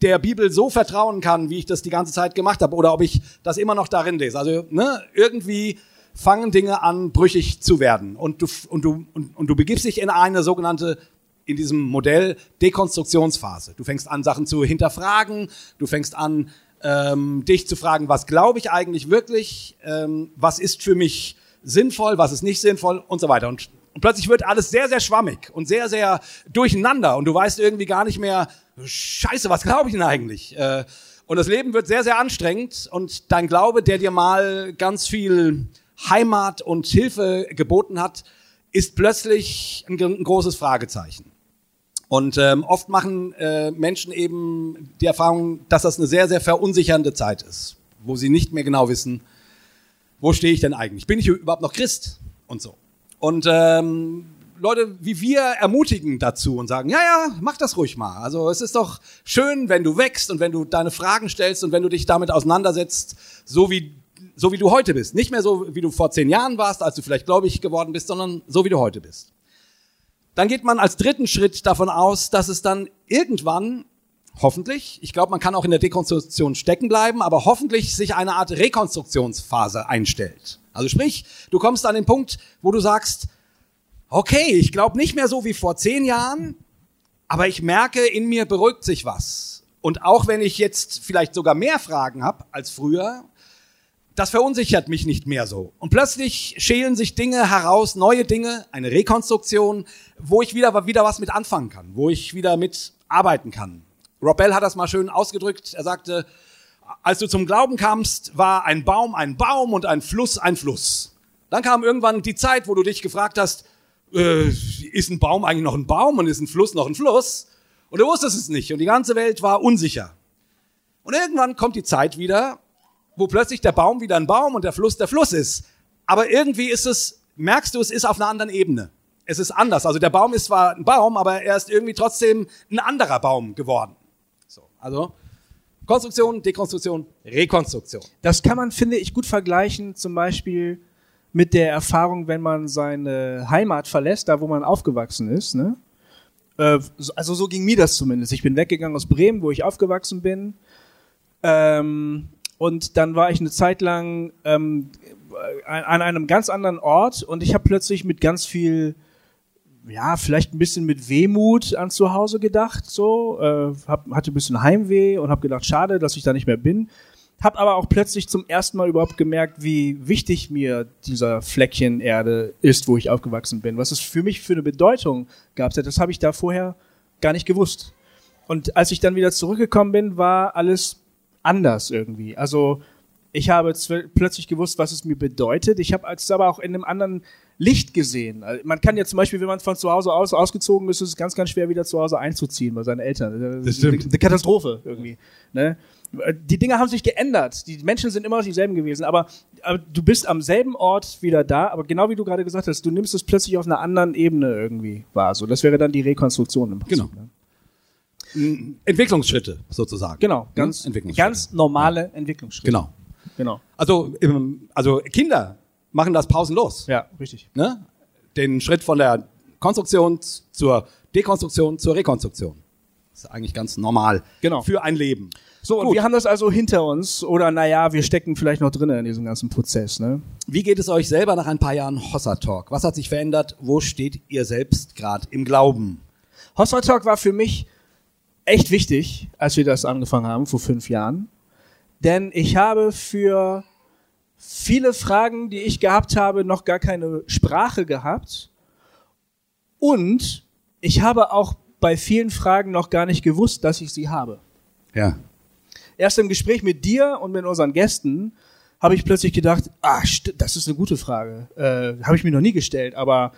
Speaker 3: der Bibel so vertrauen kann, wie ich das die ganze Zeit gemacht habe, oder ob ich das immer noch darin lese. Also ne, irgendwie fangen Dinge an, brüchig zu werden. Und du, und, du, und, und du begibst dich in eine sogenannte, in diesem Modell, Dekonstruktionsphase. Du fängst an, Sachen zu hinterfragen, du fängst an, ähm, dich zu fragen, was glaube ich eigentlich wirklich, ähm, was ist für mich sinnvoll, was ist nicht sinnvoll und so weiter. Und, und plötzlich wird alles sehr, sehr schwammig und sehr, sehr durcheinander und du weißt irgendwie gar nicht mehr, scheiße, was glaube ich denn eigentlich? Äh, und das Leben wird sehr, sehr anstrengend und dein Glaube, der dir mal ganz viel Heimat und Hilfe geboten hat, ist plötzlich ein, großes Fragezeichen. Und ähm, oft machen äh, Menschen eben die Erfahrung, dass das eine sehr, sehr verunsichernde Zeit ist, wo sie nicht mehr genau wissen, wo stehe ich denn eigentlich? Bin ich überhaupt noch Christ? Und so. Und ähm, Leute wie wir ermutigen dazu und sagen, ja, ja, mach das ruhig mal. Also es ist doch schön, wenn du wächst und wenn du deine Fragen stellst und wenn du dich damit auseinandersetzt, so wie, so wie du heute bist. Nicht mehr so, wie du vor zehn Jahren warst, als du vielleicht gläubig geworden bist, sondern so, wie du heute bist. Dann geht man als dritten Schritt davon aus, dass es dann irgendwann, hoffentlich, ich glaube, man kann auch in der Dekonstruktion stecken bleiben, aber hoffentlich sich eine Art Rekonstruktionsphase einstellt. Also sprich, du kommst an den Punkt, wo du sagst, okay, ich glaube nicht mehr so wie vor zehn Jahren, aber ich merke, in mir beruhigt sich was. Und auch wenn ich jetzt vielleicht sogar mehr Fragen habe als früher, das verunsichert mich nicht mehr so. Und plötzlich schälen sich Dinge heraus, neue Dinge, eine Rekonstruktion, wo ich wieder, wieder was mit anfangen kann, wo ich wieder mit arbeiten kann. Rob Bell hat das mal schön ausgedrückt. Er sagte, als du zum Glauben kamst, war ein Baum ein Baum und ein Fluss ein Fluss. Dann kam irgendwann die Zeit, wo du dich gefragt hast, äh, ist ein Baum eigentlich noch ein Baum und ist ein Fluss noch ein Fluss? Und du wusstest es nicht und die ganze Welt war unsicher. Und irgendwann kommt die Zeit wieder, wo plötzlich der Baum wieder ein Baum und der Fluss der Fluss ist. Aber irgendwie ist es, merkst du, es ist auf einer anderen Ebene. Es ist anders. Also der Baum ist zwar ein Baum, aber er ist irgendwie trotzdem ein anderer Baum geworden. So, also Konstruktion, Dekonstruktion, Rekonstruktion.
Speaker 1: Das kann man, finde ich, gut vergleichen, zum Beispiel mit der Erfahrung, wenn man seine Heimat verlässt, da wo man aufgewachsen ist. Ne? Äh, so- also so ging mir das zumindest. Ich bin weggegangen aus Bremen, wo ich aufgewachsen bin. Ähm, und dann war ich eine Zeit lang ähm, an einem ganz anderen Ort und ich habe plötzlich mit ganz viel ja, vielleicht ein bisschen mit Wehmut an zu Hause gedacht, so, äh, hab, hatte ein bisschen Heimweh und habe gedacht, schade, dass ich da nicht mehr bin. Hab aber auch plötzlich zum ersten Mal überhaupt gemerkt, wie wichtig mir dieser Fleckchen Erde ist, wo ich aufgewachsen bin. Was es für mich für eine Bedeutung gab, das habe ich da vorher gar nicht gewusst. Und als ich dann wieder zurückgekommen bin, war alles anders irgendwie. Also ich habe plötzlich gewusst, was es mir bedeutet. Ich habe es aber auch in einem anderen Licht gesehen. Also man kann ja zum Beispiel, wenn man von zu Hause aus ausgezogen ist, ist es ganz, ganz schwer, wieder zu Hause einzuziehen bei seinen Eltern.
Speaker 3: Das stimmt.
Speaker 1: Eine Katastrophe irgendwie. Ne? Die Dinge haben sich geändert. Die Menschen sind immer noch dieselben gewesen, aber, aber du bist am selben Ort wieder da, aber genau wie du gerade gesagt hast, du nimmst es plötzlich auf einer anderen Ebene irgendwie wahr. So, das wäre dann die Rekonstruktion im
Speaker 3: Prinzip. Genau. Ne? Entwicklungsschritte sozusagen.
Speaker 1: Genau, ganz, ganz normale ja. Entwicklungsschritte.
Speaker 3: Genau. Genau. Also, also Kinder machen das pausenlos.
Speaker 1: Ja, richtig.
Speaker 3: Ne? Den Schritt von der Konstruktion zur Dekonstruktion zur Rekonstruktion. Das ist eigentlich ganz normal
Speaker 1: genau.
Speaker 3: für ein Leben.
Speaker 1: So, und wir haben das also hinter uns oder naja, wir stecken vielleicht noch drinnen in diesem ganzen Prozess. Ne?
Speaker 3: Wie geht es euch selber nach ein paar Jahren Hossa Talk? Was hat sich verändert? Wo steht ihr selbst gerade im Glauben?
Speaker 1: Hossa Talk war für mich echt wichtig, als wir das angefangen haben vor fünf Jahren denn ich habe für viele Fragen, die ich gehabt habe, noch gar keine Sprache gehabt und ich habe auch bei vielen Fragen noch gar nicht gewusst, dass ich sie habe.
Speaker 3: Ja.
Speaker 1: Erst im Gespräch mit dir und mit unseren Gästen habe ich plötzlich gedacht, ah, das ist eine gute Frage. Äh, habe ich mir noch nie gestellt, aber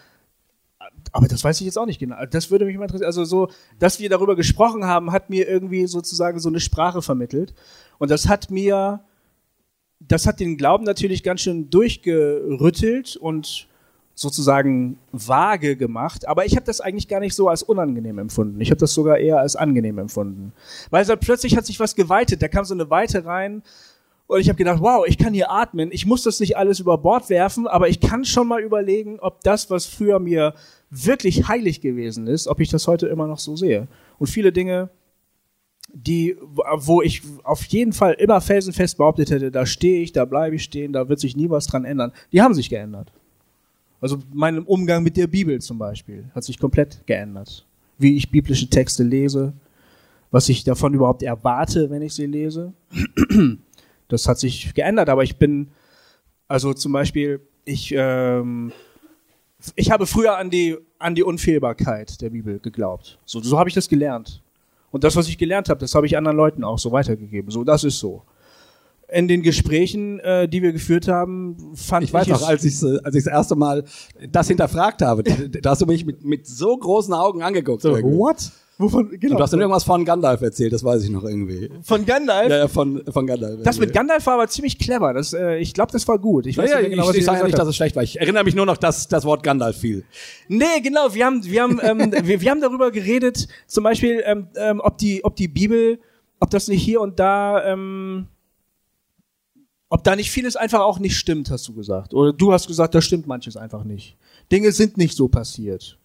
Speaker 1: aber das weiß ich jetzt auch nicht genau. Das würde mich mal interessieren. Also so, dass wir darüber gesprochen haben, hat mir irgendwie sozusagen so eine Sprache vermittelt. Und das hat mir, das hat den Glauben natürlich ganz schön durchgerüttelt und sozusagen vage gemacht, aber ich habe das eigentlich gar nicht so als unangenehm empfunden. Ich habe das sogar eher als angenehm empfunden. Weil so plötzlich hat sich was geweitet, da kam so eine Weite rein und ich habe gedacht, wow, ich kann hier atmen, ich muss das nicht alles über Bord werfen, aber ich kann schon mal überlegen, ob das, was früher mir wirklich heilig gewesen ist, ob ich das heute immer noch so sehe. Und viele Dinge die, wo ich auf jeden Fall immer felsenfest behauptet hätte, da stehe ich, da bleibe ich stehen, da wird sich nie was dran ändern, die haben sich geändert. Also mein Umgang mit der Bibel zum Beispiel hat sich komplett geändert. Wie ich biblische Texte lese, was ich davon überhaupt erwarte, wenn ich sie lese. Das hat sich geändert, aber ich bin, also zum Beispiel, ich, ähm, ich habe früher an die, an die Unfehlbarkeit der Bibel geglaubt. So, so habe ich das gelernt. Und das, was ich gelernt habe, das habe ich anderen Leuten auch so weitergegeben. So, das ist so. In den Gesprächen, äh, die wir geführt haben, fand ich.
Speaker 3: Ich weiß noch, als ich äh, als ich das erste Mal das hinterfragt habe, da hast du mich mit, mit so großen Augen angeguckt.
Speaker 1: So, what?
Speaker 3: Wovon, genau. Und du hast dann irgendwas von Gandalf erzählt, das weiß ich noch irgendwie.
Speaker 1: Von Gandalf?
Speaker 3: Ja, ja von, von Gandalf.
Speaker 1: Das mit Gandalf war aber ziemlich clever. Das, äh, ich glaube, das war gut.
Speaker 3: Ich weiß ja, nicht genau, ich, was ich, ich sage ja nicht, dass es schlecht war. Ich erinnere mich nur noch, dass das Wort Gandalf fiel.
Speaker 1: Nee, genau. Wir haben, wir haben, ähm, wir, wir haben darüber geredet, zum Beispiel, ähm, ähm, ob die, ob die Bibel, ob das nicht hier und da, ähm, ob da nicht vieles einfach auch nicht stimmt, hast du gesagt. Oder du hast gesagt, da stimmt manches einfach nicht. Dinge sind nicht so passiert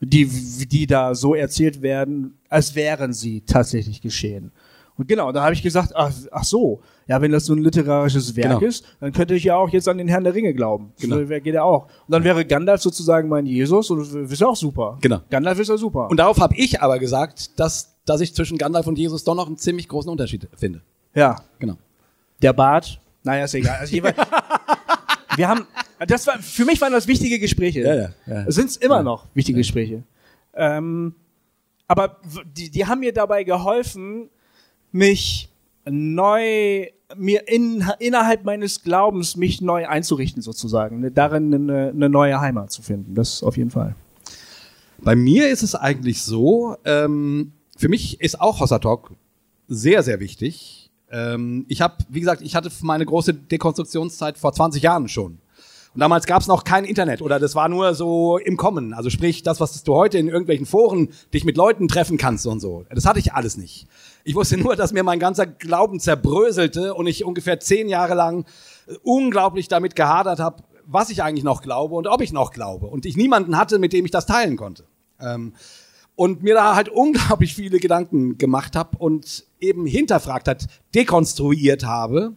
Speaker 1: die, die da so erzählt werden, als wären sie tatsächlich geschehen. Und genau, da habe ich gesagt, ach, ach so, ja, wenn das so ein literarisches Werk genau. ist, dann könnte ich ja auch jetzt an den Herrn der Ringe glauben. Genau. So, geht ja auch. Und dann wäre Gandalf sozusagen mein Jesus und das ist ja auch super.
Speaker 3: Genau.
Speaker 1: Gandalf ist ja super.
Speaker 3: Und darauf habe ich aber gesagt, dass, dass ich zwischen Gandalf und Jesus doch noch einen ziemlich großen Unterschied finde.
Speaker 1: Ja. Genau. Der Bart, naja, ist egal. Also wir haben, das war, für mich waren das wichtige Gespräche.
Speaker 3: Ja, ja, ja.
Speaker 1: Sind es immer ja. noch wichtige ja. Gespräche. Ähm, aber die, die haben mir dabei geholfen, mich neu, mir in, innerhalb meines Glaubens mich neu einzurichten sozusagen, ne, darin eine, eine neue Heimat zu finden. Das auf jeden Fall.
Speaker 3: Bei mir ist es eigentlich so, ähm, für mich ist auch Hossa Talk sehr, sehr wichtig. Ähm, ich habe, wie gesagt, ich hatte meine große Dekonstruktionszeit vor 20 Jahren schon. Und damals gab es noch kein Internet oder das war nur so im Kommen. Also sprich, das, was du heute in irgendwelchen Foren dich mit Leuten treffen kannst und so. Das hatte ich alles nicht. Ich wusste nur, dass mir mein ganzer Glauben zerbröselte und ich ungefähr zehn Jahre lang unglaublich damit gehadert habe, was ich eigentlich noch glaube und ob ich noch glaube. Und ich niemanden hatte, mit dem ich das teilen konnte. Ähm, und mir da halt unglaublich viele Gedanken gemacht habe und eben hinterfragt hat, dekonstruiert habe.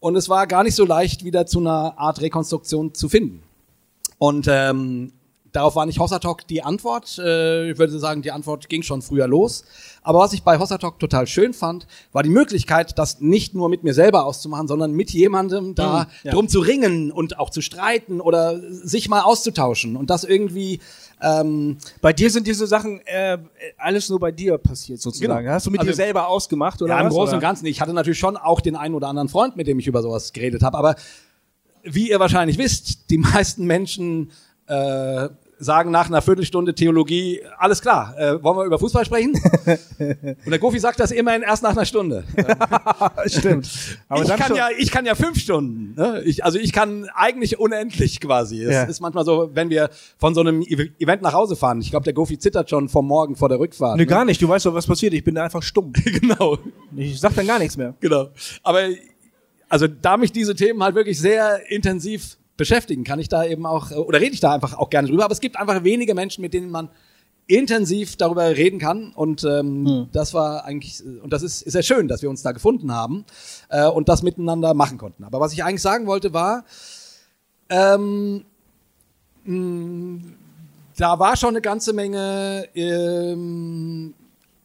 Speaker 3: Und es war gar nicht so leicht, wieder zu einer Art Rekonstruktion zu finden. Und ähm, darauf war nicht Hossertalk die Antwort. Äh, ich würde sagen, die Antwort ging schon früher los. Aber was ich bei Hossertalk total schön fand, war die Möglichkeit, das nicht nur mit mir selber auszumachen, sondern mit jemandem da
Speaker 1: Mhm, ja.
Speaker 3: drum zu ringen und auch zu streiten oder sich mal auszutauschen und das irgendwie ähm,
Speaker 1: Bei dir sind diese Sachen äh, alles nur bei dir passiert sozusagen.
Speaker 3: Genau.
Speaker 1: Hast du mit
Speaker 3: Also-
Speaker 1: dir selber ausgemacht oder
Speaker 3: ja, im
Speaker 1: was?
Speaker 3: Großen und? Ganzen. Ich hatte natürlich schon auch den einen oder anderen Freund, mit dem ich über sowas geredet habe. Aber wie ihr wahrscheinlich wisst, die meisten Menschen äh, sagen nach einer Viertelstunde Theologie, alles klar, äh, wollen wir über Fußball sprechen? und der Gofi sagt das immerhin erst nach einer Stunde.
Speaker 1: Stimmt. Aber
Speaker 3: ich,
Speaker 1: dann
Speaker 3: kann
Speaker 1: schon,
Speaker 3: ja, ich kann ja fünf Stunden. Ne? Ich, also ich kann eigentlich unendlich quasi. Es
Speaker 1: Ja.
Speaker 3: ist manchmal so, wenn wir von so einem E- Event nach Hause fahren. Ich glaube, der Gofi zittert schon vom Morgen vor der Rückfahrt.
Speaker 1: Nee,
Speaker 3: ne?
Speaker 1: gar nicht. Du weißt doch, was passiert. Ich bin da einfach stumm.
Speaker 3: genau.
Speaker 1: Ich sag dann gar nichts mehr.
Speaker 3: Genau. Aber also da mich diese Themen halt wirklich sehr intensiv beschäftigen, kann ich da eben auch, oder rede ich da einfach auch gerne drüber. Aber es gibt einfach wenige Menschen, mit denen man intensiv darüber reden kann. Und ähm, das war eigentlich, und das ist, ist sehr schön, dass wir uns da gefunden haben äh, und das miteinander machen konnten. Aber was ich eigentlich sagen wollte, war, ähm, mh, da war schon eine ganze Menge ähm,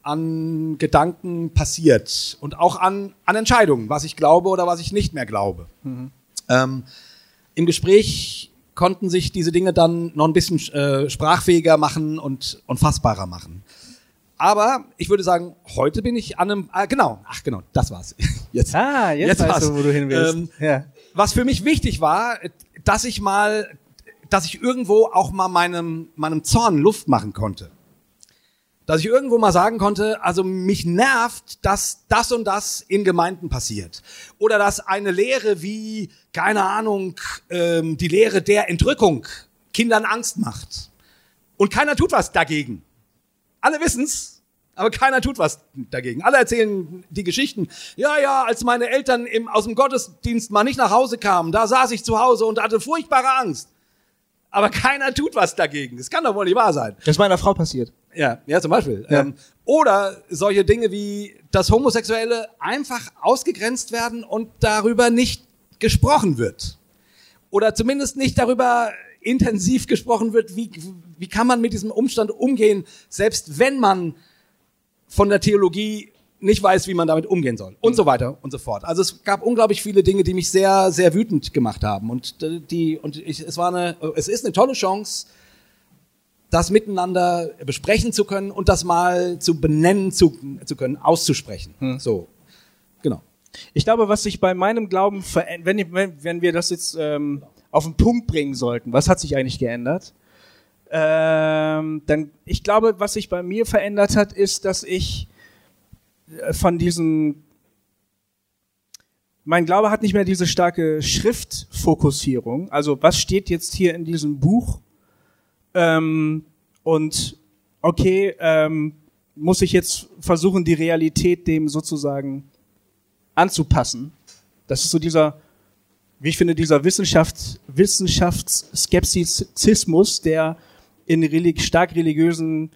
Speaker 3: an Gedanken passiert und auch an, an Entscheidungen, was ich glaube oder was ich nicht mehr glaube. Ähm, Im Gespräch konnten sich diese Dinge dann noch ein bisschen äh, sprachfähiger machen und, und fassbarer machen. Aber ich würde sagen, heute bin ich an einem, ah, genau, ach genau, das war's. Jetzt,
Speaker 1: Ah, jetzt, weißt
Speaker 3: war's.
Speaker 1: du, wo du hin willst.
Speaker 3: Ähm,
Speaker 1: ja.
Speaker 3: was für mich wichtig war, dass ich mal, dass ich irgendwo auch mal meinem, meinem Zorn Luft machen konnte. Dass ich irgendwo mal sagen konnte, also mich nervt, dass das und das in Gemeinden passiert. Oder dass eine Lehre wie, keine Ahnung, ähm, die Lehre der Entrückung Kindern Angst macht. Und keiner tut was dagegen. Alle wissen's, aber keiner tut was dagegen. Alle erzählen die Geschichten. Ja, ja, als meine Eltern im, aus dem Gottesdienst mal nicht nach Hause kamen, da saß ich zu Hause und hatte furchtbare Angst. Aber keiner tut was dagegen. Das kann doch wohl nicht wahr sein.
Speaker 1: Das ist meiner Frau passiert.
Speaker 3: Ja, ja, zum Beispiel.
Speaker 1: Ja.
Speaker 3: Ähm, oder solche Dinge wie, dass Homosexuelle einfach ausgegrenzt werden und darüber nicht gesprochen wird. Oder zumindest nicht darüber intensiv gesprochen wird, wie, wie kann man mit diesem Umstand umgehen, selbst wenn man von der Theologie nicht weiß, wie man damit umgehen soll. Und so weiter und so fort. Also es gab unglaublich viele Dinge, die mich sehr, sehr wütend gemacht haben. Und äh, die, und ich, es war eine, es ist eine tolle Chance, das miteinander besprechen zu können und das mal zu benennen zu, zu können, auszusprechen. So, genau.
Speaker 1: Ich glaube, was sich bei meinem Glauben verändert, wenn, wenn, wenn wir das jetzt ähm, auf den Punkt bringen sollten, was hat sich eigentlich geändert? Ähm, dann, ich glaube, was sich bei mir verändert hat, ist, dass ich äh, von diesen, mein Glaube hat nicht mehr diese starke Schriftfokussierung. Also, was steht jetzt hier in diesem Buch? Ähm, und okay, ähm, muss ich jetzt versuchen, die Realität dem sozusagen anzupassen. Das ist so dieser, wie ich finde, dieser Wissenschafts Wissenschaftsskeptizismus, der in relig stark religiösen,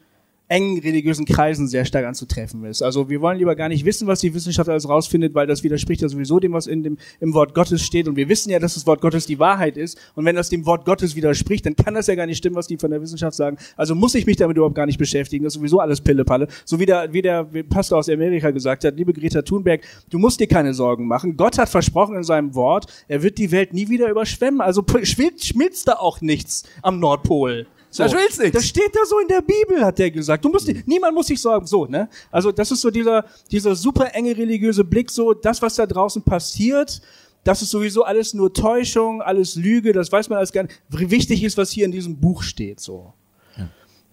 Speaker 1: engen religiösen Kreisen sehr stark anzutreffen ist. Also wir wollen lieber gar nicht wissen, was die Wissenschaft alles rausfindet, weil das widerspricht ja sowieso dem, was in dem, im Wort Gottes steht. Und wir wissen ja, dass das Wort Gottes die Wahrheit ist. Und wenn das dem Wort Gottes widerspricht, dann kann das ja gar nicht stimmen, was die von der Wissenschaft sagen. Also muss ich mich damit überhaupt gar nicht beschäftigen. Das ist sowieso alles Pillepalle. So wie der, wie der Pastor aus Amerika gesagt hat, liebe Greta Thunberg, du musst dir keine Sorgen machen. Gott hat versprochen in seinem Wort, er wird die Welt nie wieder überschwemmen. Also schmilzt da auch nichts am Nordpol. So.
Speaker 3: Da schmilzt nichts.
Speaker 1: Das steht da so in der Bibel, hat der gesagt. Du musst, dir- niemand muss sich sorgen, so, ne? Also, das ist so dieser, dieser super enge religiöse Blick, so, das, was da draußen passiert, das ist sowieso alles nur Täuschung, alles Lüge, das weiß man alles gar nicht. Wichtig ist, was hier in diesem Buch steht, so.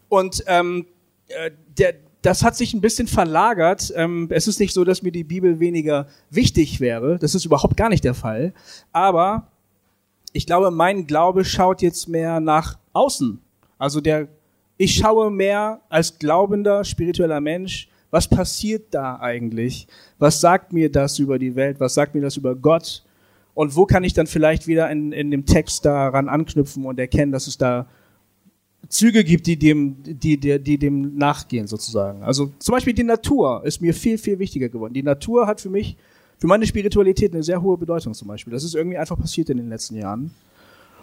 Speaker 1: Und, ähm, äh, der, das hat sich ein bisschen verlagert. Ähm, es ist nicht so, dass mir die Bibel weniger wichtig wäre. Das ist überhaupt gar nicht der Fall. Aber ich glaube, mein Glaube schaut jetzt mehr nach außen. Also der, ich schaue mehr als glaubender, spiritueller Mensch, was passiert da eigentlich? Was sagt mir das über die Welt? Was sagt mir das über Gott? Und wo kann ich dann vielleicht wieder in, in dem Text daran anknüpfen und erkennen, dass es da Züge gibt, die dem, die, die, die dem nachgehen sozusagen. Also zum Beispiel die Natur ist mir viel, viel wichtiger geworden. Die Natur hat für mich, für meine Spiritualität eine sehr hohe Bedeutung zum Beispiel. Das ist irgendwie einfach passiert in den letzten Jahren.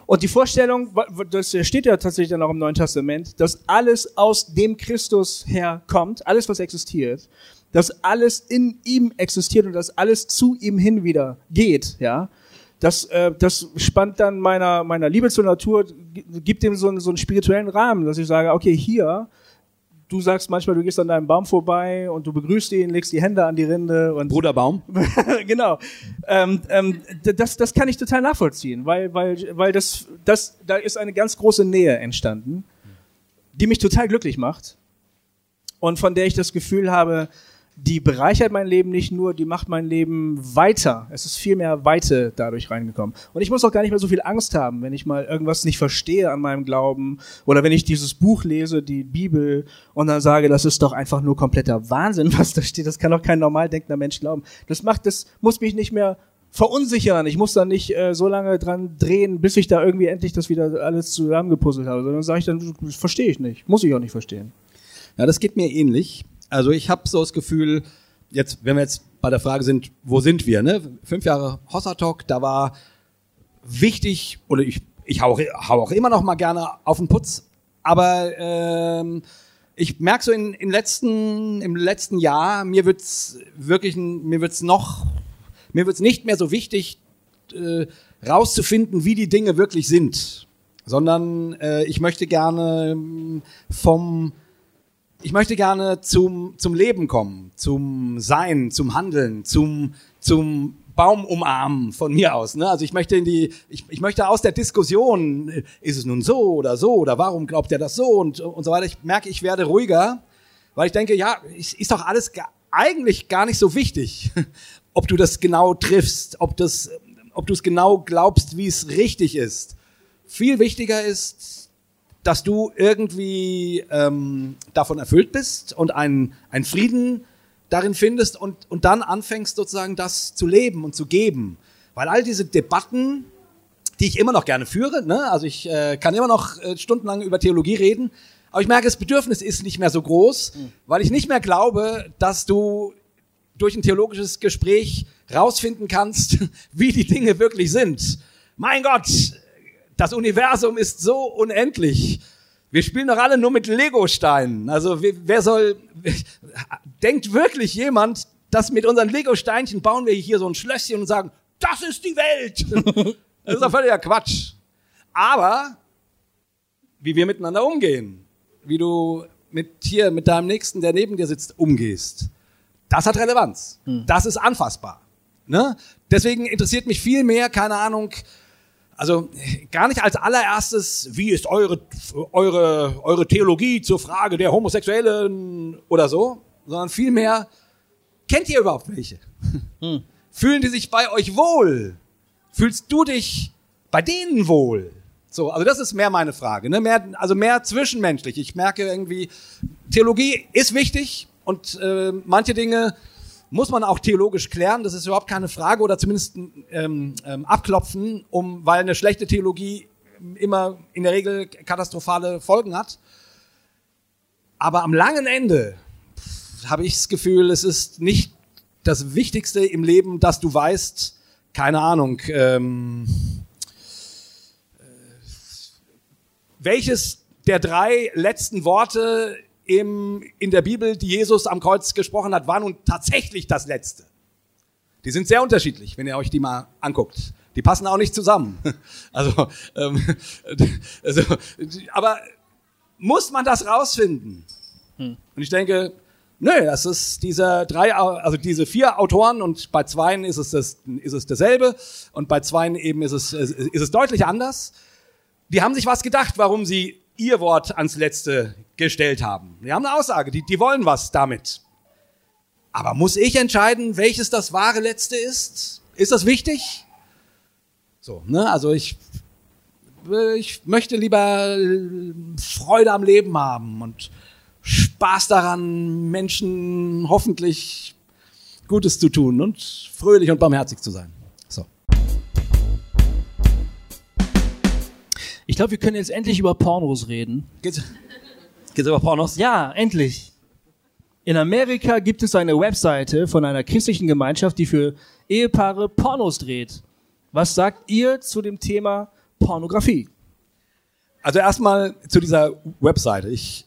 Speaker 1: Und die Vorstellung, das steht ja tatsächlich dann auch im Neuen Testament, dass alles aus dem Christus herkommt, alles was existiert, dass alles in ihm existiert und dass alles zu ihm hin wieder geht, ja. Das, äh, das spannt dann meiner, meiner Liebe zur Natur, gibt dem so einen, so einen spirituellen Rahmen, dass ich sage, okay, hier, du sagst manchmal, du gehst an deinem Baum vorbei und du begrüßt ihn, legst die Hände an die Rinde und
Speaker 3: Bruderbaum.
Speaker 1: genau. Ähm, ähm, das, das kann ich total nachvollziehen, weil, weil, weil das, das, da ist eine ganz große Nähe entstanden, die mich total glücklich macht und von der ich das Gefühl habe, die bereichert mein Leben nicht nur, die macht mein Leben weiter. Es ist viel mehr Weite dadurch reingekommen. Und ich muss auch gar nicht mehr so viel Angst haben, wenn ich mal irgendwas nicht verstehe an meinem Glauben oder wenn ich dieses Buch lese, die Bibel, und dann sage, das ist doch einfach nur kompletter Wahnsinn, was da steht. Das kann doch kein normal denkender Mensch glauben. Das macht, das muss mich nicht mehr verunsichern. Ich muss da nicht äh, so lange dran drehen, bis ich da irgendwie endlich das wieder alles zusammengepuzzelt habe. Sondern sage ich dann, verstehe ich nicht. Muss ich auch nicht verstehen.
Speaker 3: Ja, das geht mir ähnlich. Also ich habe so das Gefühl, jetzt, wenn wir jetzt bei der Frage sind, wo sind wir, ne? Fünf Jahre Hossa Talk, da war wichtig, oder ich, ich hau, hau auch immer noch mal gerne auf den Putz, aber ähm, ich merke so in, in letzten, im letzten Jahr, mir wird's wirklich, mir wird's noch, mir wird's nicht mehr so wichtig, äh, rauszufinden, wie die Dinge wirklich sind, sondern äh, ich möchte gerne ähm, vom ich möchte gerne zum, zum Leben kommen, zum Sein, zum Handeln, zum, zum Baum umarmen von mir aus. Ne? Also ich möchte in die, ich, ich möchte aus der Diskussion, ist es nun so oder so oder warum glaubt er das so und, und so weiter. Ich merke, ich werde ruhiger, weil ich denke, ja, ist doch alles eigentlich gar nicht so wichtig, ob du das genau triffst, ob das, ob du es genau glaubst, wie es richtig ist. Viel wichtiger ist, dass du irgendwie ähm, davon erfüllt bist und einen, einen Frieden darin findest und, und dann anfängst sozusagen das zu leben und zu geben. Weil all diese Debatten, die ich immer noch gerne führe, ne? also ich äh, kann immer noch äh, stundenlang über Theologie reden, aber ich merke, das Bedürfnis ist nicht mehr so groß, mhm. weil ich nicht mehr glaube, dass du durch ein theologisches Gespräch rausfinden kannst, wie die Dinge wirklich sind. Mein Gott, das Universum ist so unendlich. Wir spielen doch alle nur mit Lego-Steinen. Also wer soll, denkt wirklich jemand, dass mit unseren Lego-Steinchen bauen wir hier so ein Schlösschen und sagen, das ist die Welt. Das ist doch völliger Quatsch. Aber wie wir miteinander umgehen, wie du mit hier, mit deinem Nächsten, der neben dir sitzt, umgehst, das hat Relevanz. Hm. Das ist anfassbar. Ne? Deswegen interessiert mich viel mehr, keine Ahnung, also gar nicht als allererstes, wie ist eure, eure, eure Theologie zur Frage der Homosexuellen oder so, sondern vielmehr, kennt ihr überhaupt welche? Hm. Fühlen die sich bei euch wohl? Fühlst du dich bei denen wohl? So, also das ist mehr meine Frage, ne? mehr, also mehr zwischenmenschlich. Ich merke irgendwie, Theologie ist wichtig und äh, manche Dinge muss man auch theologisch klären, das ist überhaupt keine Frage oder zumindest ähm, ähm, abklopfen, um, weil eine schlechte Theologie immer in der Regel katastrophale Folgen hat. Aber am langen Ende habe ich das Gefühl, es ist nicht das Wichtigste im Leben, dass du weißt, keine Ahnung, ähm, äh, welches der drei letzten Worte im, in der Bibel, die Jesus am Kreuz gesprochen hat, war nun tatsächlich das Letzte. Die sind sehr unterschiedlich, wenn ihr euch die mal anguckt. Die passen auch nicht zusammen. Also, ähm, also aber muss man das rausfinden? Hm. Und ich denke, nö, das ist diese drei, also diese vier Autoren und bei zweien ist es das, ist es dasselbe und bei zweien eben ist es, ist es deutlich anders. Die haben sich was gedacht, warum sie ihr Wort ans Letzte gestellt haben. Die haben eine Aussage, die, die wollen was damit. Aber muss ich entscheiden, welches das wahre Letzte ist? Ist das wichtig? So, ne, also ich, ich möchte lieber Freude am Leben haben und Spaß daran, Menschen hoffentlich Gutes zu tun und fröhlich und barmherzig zu sein. So.
Speaker 1: Ich glaube, wir können jetzt endlich über Pornos reden.
Speaker 3: Geht's, geht's über Pornos?
Speaker 1: Ja, endlich. In Amerika gibt es eine Webseite von einer christlichen Gemeinschaft, die für Ehepaare Pornos dreht. Was sagt ihr zu dem Thema Pornografie?
Speaker 3: Also erstmal zu dieser Webseite. Ich,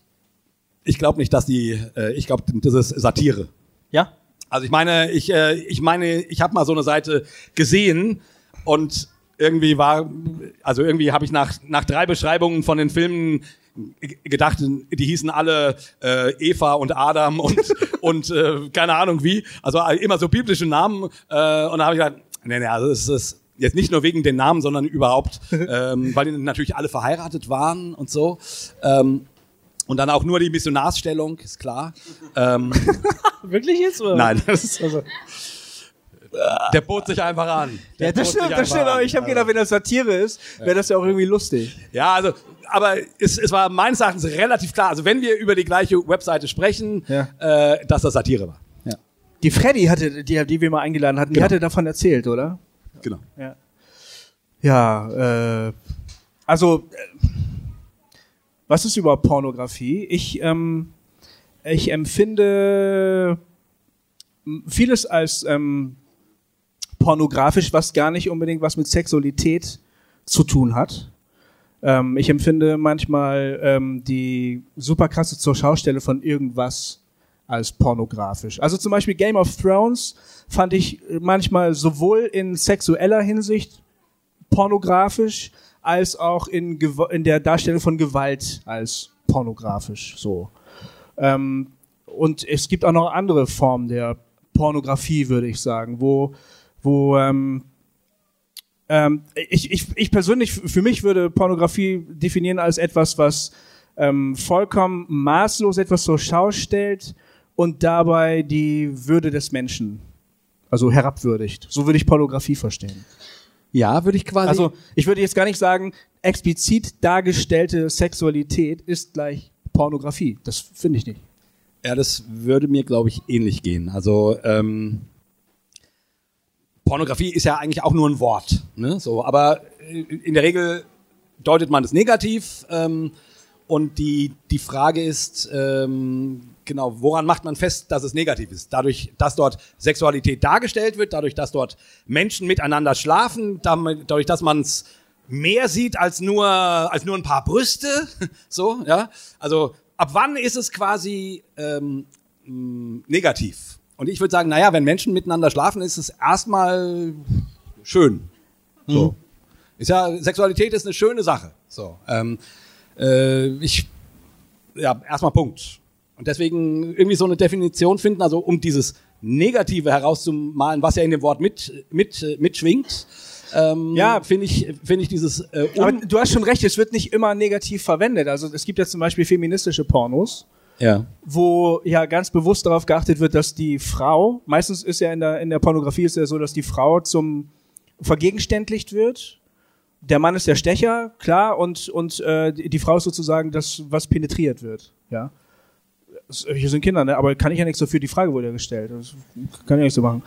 Speaker 3: ich glaube nicht, dass die, äh, ich glaube, das ist Satire.
Speaker 1: Ja?
Speaker 3: Also ich meine, ich, äh, ich meine, ich habe mal so eine Seite gesehen und irgendwie war, also irgendwie habe ich nach, nach drei Beschreibungen von den Filmen gedacht, die hießen alle äh, Eva und Adam und, und äh, keine Ahnung wie. Also immer so biblische Namen. Äh, und da habe ich gedacht, nee, nee, also es ist jetzt nicht nur wegen den Namen, sondern überhaupt, ähm, weil die natürlich alle verheiratet waren und so. Ähm, und dann auch nur die Missionarsstellung, ist klar. Ähm,
Speaker 1: Wirklich jetzt? Oder?
Speaker 3: nein, das ist,
Speaker 1: Also,
Speaker 3: der bot sich einfach an. Der
Speaker 1: ja, das stimmt, das stimmt. Aber ich habe gedacht, wenn das Satire ist, wäre das ja auch irgendwie lustig.
Speaker 3: Ja, also, aber es, es war meines Erachtens relativ klar, also wenn wir über die gleiche Webseite sprechen,
Speaker 1: Ja.
Speaker 3: äh, dass das Satire war. Ja,
Speaker 1: Die Freddy hatte, die, die wir mal eingeladen hatten, die
Speaker 3: Genau.
Speaker 1: hatte davon erzählt, oder?
Speaker 3: genau.
Speaker 1: Ja. Ja, äh, also, äh, was ist überhaupt Pornografie? Ich, ähm, ich empfinde vieles als ähm, pornografisch, was gar nicht unbedingt was mit Sexualität zu tun hat. Ähm, ich empfinde manchmal ähm, die super krasse zur Schaustelle von irgendwas als pornografisch. Also zum Beispiel Game of Thrones fand ich manchmal sowohl in sexueller Hinsicht pornografisch als auch in, in der Darstellung von Gewalt als pornografisch. So. Ähm, und es gibt auch noch andere Formen der Pornografie, würde ich sagen, wo, wo ähm, ähm, ich, ich, ich persönlich, für mich würde Pornografie definieren als etwas, was ähm, vollkommen maßlos etwas zur Schau stellt und dabei die Würde des Menschen, also herabwürdigt. So würde ich Pornografie verstehen.
Speaker 3: Ja, würde ich quasi.
Speaker 1: Also ich würde jetzt gar nicht sagen, explizit dargestellte Sexualität ist gleich Pornografie. Das finde ich nicht.
Speaker 3: ja, das würde mir, glaube ich, ähnlich gehen. Also ähm, Pornografie ist ja eigentlich auch nur ein Wort, ne? So, aber äh, in der Regel deutet man es negativ. Ähm, und die die Frage ist ähm, genau, woran macht man fest, dass es negativ ist? Dadurch, dass dort Sexualität dargestellt wird, dadurch, dass dort Menschen miteinander schlafen, dadurch, dass man es mehr sieht als nur als nur ein paar Brüste, so ja. Also ab wann ist es quasi ähm, negativ? Und ich würde sagen, naja, wenn Menschen miteinander schlafen, ist es erstmal schön. So. Ist ja, Sexualität ist eine schöne Sache. So. Ähm, äh, ich, ja, erstmal Punkt. Und deswegen irgendwie so eine Definition finden, also um dieses Negative herauszumalen, was ja in dem Wort mit, mit, äh, mitschwingt, ähm,
Speaker 1: Ja.
Speaker 3: finde ich, finde ich dieses, äh,
Speaker 1: Aber
Speaker 3: un
Speaker 1: du hast schon recht, es wird nicht immer negativ verwendet. Also es gibt ja zum Beispiel feministische Pornos,
Speaker 3: ja.
Speaker 1: wo ja ganz bewusst darauf geachtet wird, dass die Frau, meistens ist ja in der, in der Pornografie ist ja so, dass die Frau zum vergegenständlicht wird. Der Mann ist der Stecher, klar, und, und äh, die Frau ist sozusagen das, was penetriert wird. Ja. Hier sind Kinder, ne? aber kann ich ja nichts dafür, die Frage wurde ja gestellt. Das kann ich ja nicht so machen.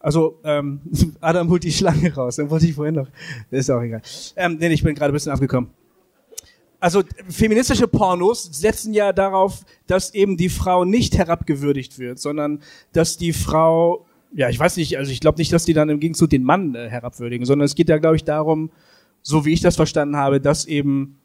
Speaker 1: Also, ähm, Adam holt die Schlange raus, dann wollte ich vorhin noch. Das ist auch egal. Ähm, nee, ich bin gerade ein bisschen abgekommen. Also feministische Pornos setzen ja darauf, dass eben die Frau nicht herabgewürdigt wird, sondern dass die Frau, ja, ich weiß nicht, also ich glaube nicht, dass die dann im Gegenzug den Mann äh, herabwürdigen, sondern es geht ja, glaube ich, darum, so wie ich das verstanden habe, dass eben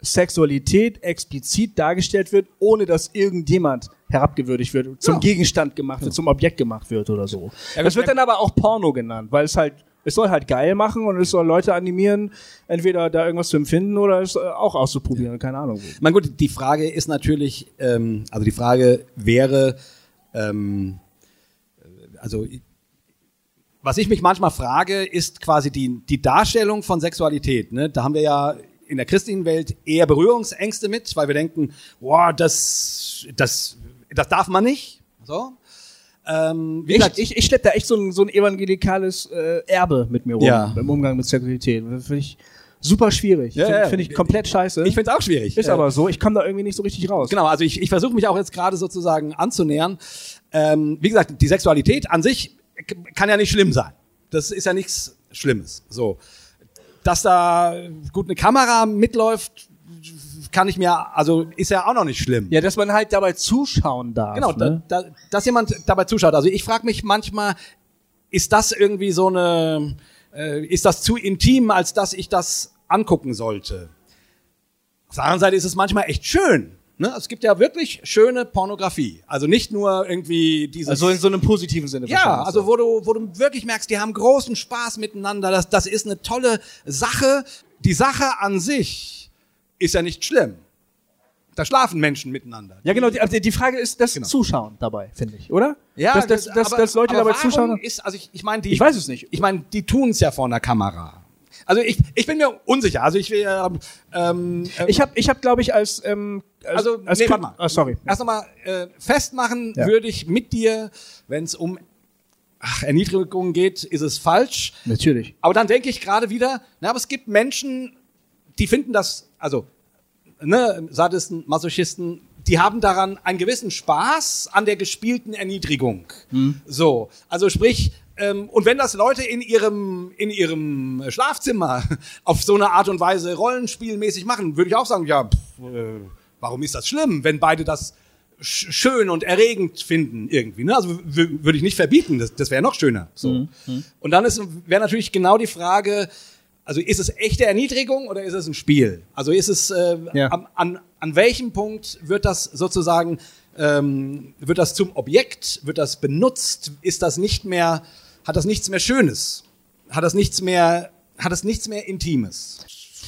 Speaker 1: Sexualität explizit dargestellt wird, ohne dass irgendjemand herabgewürdigt wird, zum
Speaker 3: Ja.
Speaker 1: Gegenstand gemacht wird, zum Objekt gemacht wird oder so.
Speaker 3: Ja,
Speaker 1: das wird dann aber auch Porno genannt, weil es halt, es soll halt geil machen und es soll Leute animieren, entweder da irgendwas zu empfinden oder es äh, auch auszuprobieren, keine Ahnung.
Speaker 3: Meine, gut, die Frage ist natürlich, ähm, also die Frage wäre, ähm, also was ich mich manchmal frage, ist quasi die, die Darstellung von Sexualität. Ne? Da haben wir ja in der christlichen Welt eher Berührungsängste mit, weil wir denken, boah, das, das, das darf man nicht. So. Ähm, wie gesagt,
Speaker 1: Ich, ich, ich schleppe da echt so ein, so ein evangelikales äh, Erbe mit mir rum
Speaker 3: Ja.
Speaker 1: im Umgang mit Sexualität. Das finde ich super schwierig.
Speaker 3: Ja,
Speaker 1: Finde
Speaker 3: ja.
Speaker 1: find ich komplett scheiße.
Speaker 3: ich finde es auch schwierig.
Speaker 1: ist
Speaker 3: Äh,
Speaker 1: aber so, ich komme da irgendwie nicht so richtig raus.
Speaker 3: Genau, also ich, ich versuche mich auch jetzt gerade sozusagen anzunähern. Ähm, wie gesagt, die Sexualität an sich kann ja nicht schlimm sein. Das ist ja nichts Schlimmes. So. dass da gut eine Kamera mitläuft, kann ich mir, also ist ja auch noch nicht schlimm.
Speaker 1: Ja, dass man halt dabei zuschauen darf.
Speaker 3: Genau,
Speaker 1: ne?
Speaker 3: da, da, dass jemand dabei zuschaut. Also ich frage mich manchmal, ist das irgendwie so eine, äh, ist das zu intim, als dass ich das angucken sollte? Auf der anderen Seite ist es manchmal echt schön. Ne? Es gibt ja wirklich schöne Pornografie. Also nicht nur irgendwie dieses.
Speaker 1: Also in so einem positiven Sinne.
Speaker 3: ja, also
Speaker 1: so.
Speaker 3: wo du, wo du wirklich merkst, die haben großen Spaß miteinander. Das, das ist eine tolle Sache. Die Sache an sich ist ja nicht schlimm. Da schlafen Menschen miteinander.
Speaker 1: Ja, genau. Die, also die Frage ist das
Speaker 3: Genau.
Speaker 1: Zuschauen dabei, finde ich, oder?
Speaker 3: Ja,
Speaker 1: dass, dass, dass,
Speaker 3: aber-
Speaker 1: dass Leute dabei zuschauen.
Speaker 3: Ist, also ich, ich meine, die,
Speaker 1: Ich weiß es nicht.
Speaker 3: Ich meine, die tun es ja vor einer Kamera. Also ich, ich bin mir unsicher. Also ich will, ähm, ähm,
Speaker 1: Ich habe, ich hab, glaube ich, als, ähm, als,
Speaker 3: also
Speaker 1: als
Speaker 3: nee, warte mal.
Speaker 1: Ah, sorry.
Speaker 3: Erst nochmal äh, festmachen
Speaker 1: Ja.
Speaker 3: würde ich mit dir, wenn es um ach, Erniedrigung geht, ist es falsch.
Speaker 1: Natürlich.
Speaker 3: Aber dann denke ich gerade wieder, na, aber es gibt Menschen, die finden das, also ne, Sadisten, Masochisten, die haben daran einen gewissen Spaß an der gespielten Erniedrigung. So, also sprich, ähm, und wenn das Leute in ihrem in ihrem Schlafzimmer auf so eine Art und Weise rollenspielmäßig machen, würde ich auch sagen, ja, pff, äh, warum ist das schlimm, wenn beide das sch schön und erregend finden irgendwie. Ne? Also würde ich nicht verbieten, das, das wäre noch schöner. So. Und dann wäre natürlich genau die Frage, also ist es echte Erniedrigung oder ist es ein Spiel? Also ist es äh,
Speaker 1: Ja.
Speaker 3: am, an, an welchem Punkt wird das sozusagen ähm, wird das zum Objekt? Wird das benutzt? Ist das nicht mehr? Hat das nichts mehr Schönes? Hat das nichts mehr? Hat das nichts mehr Intimes?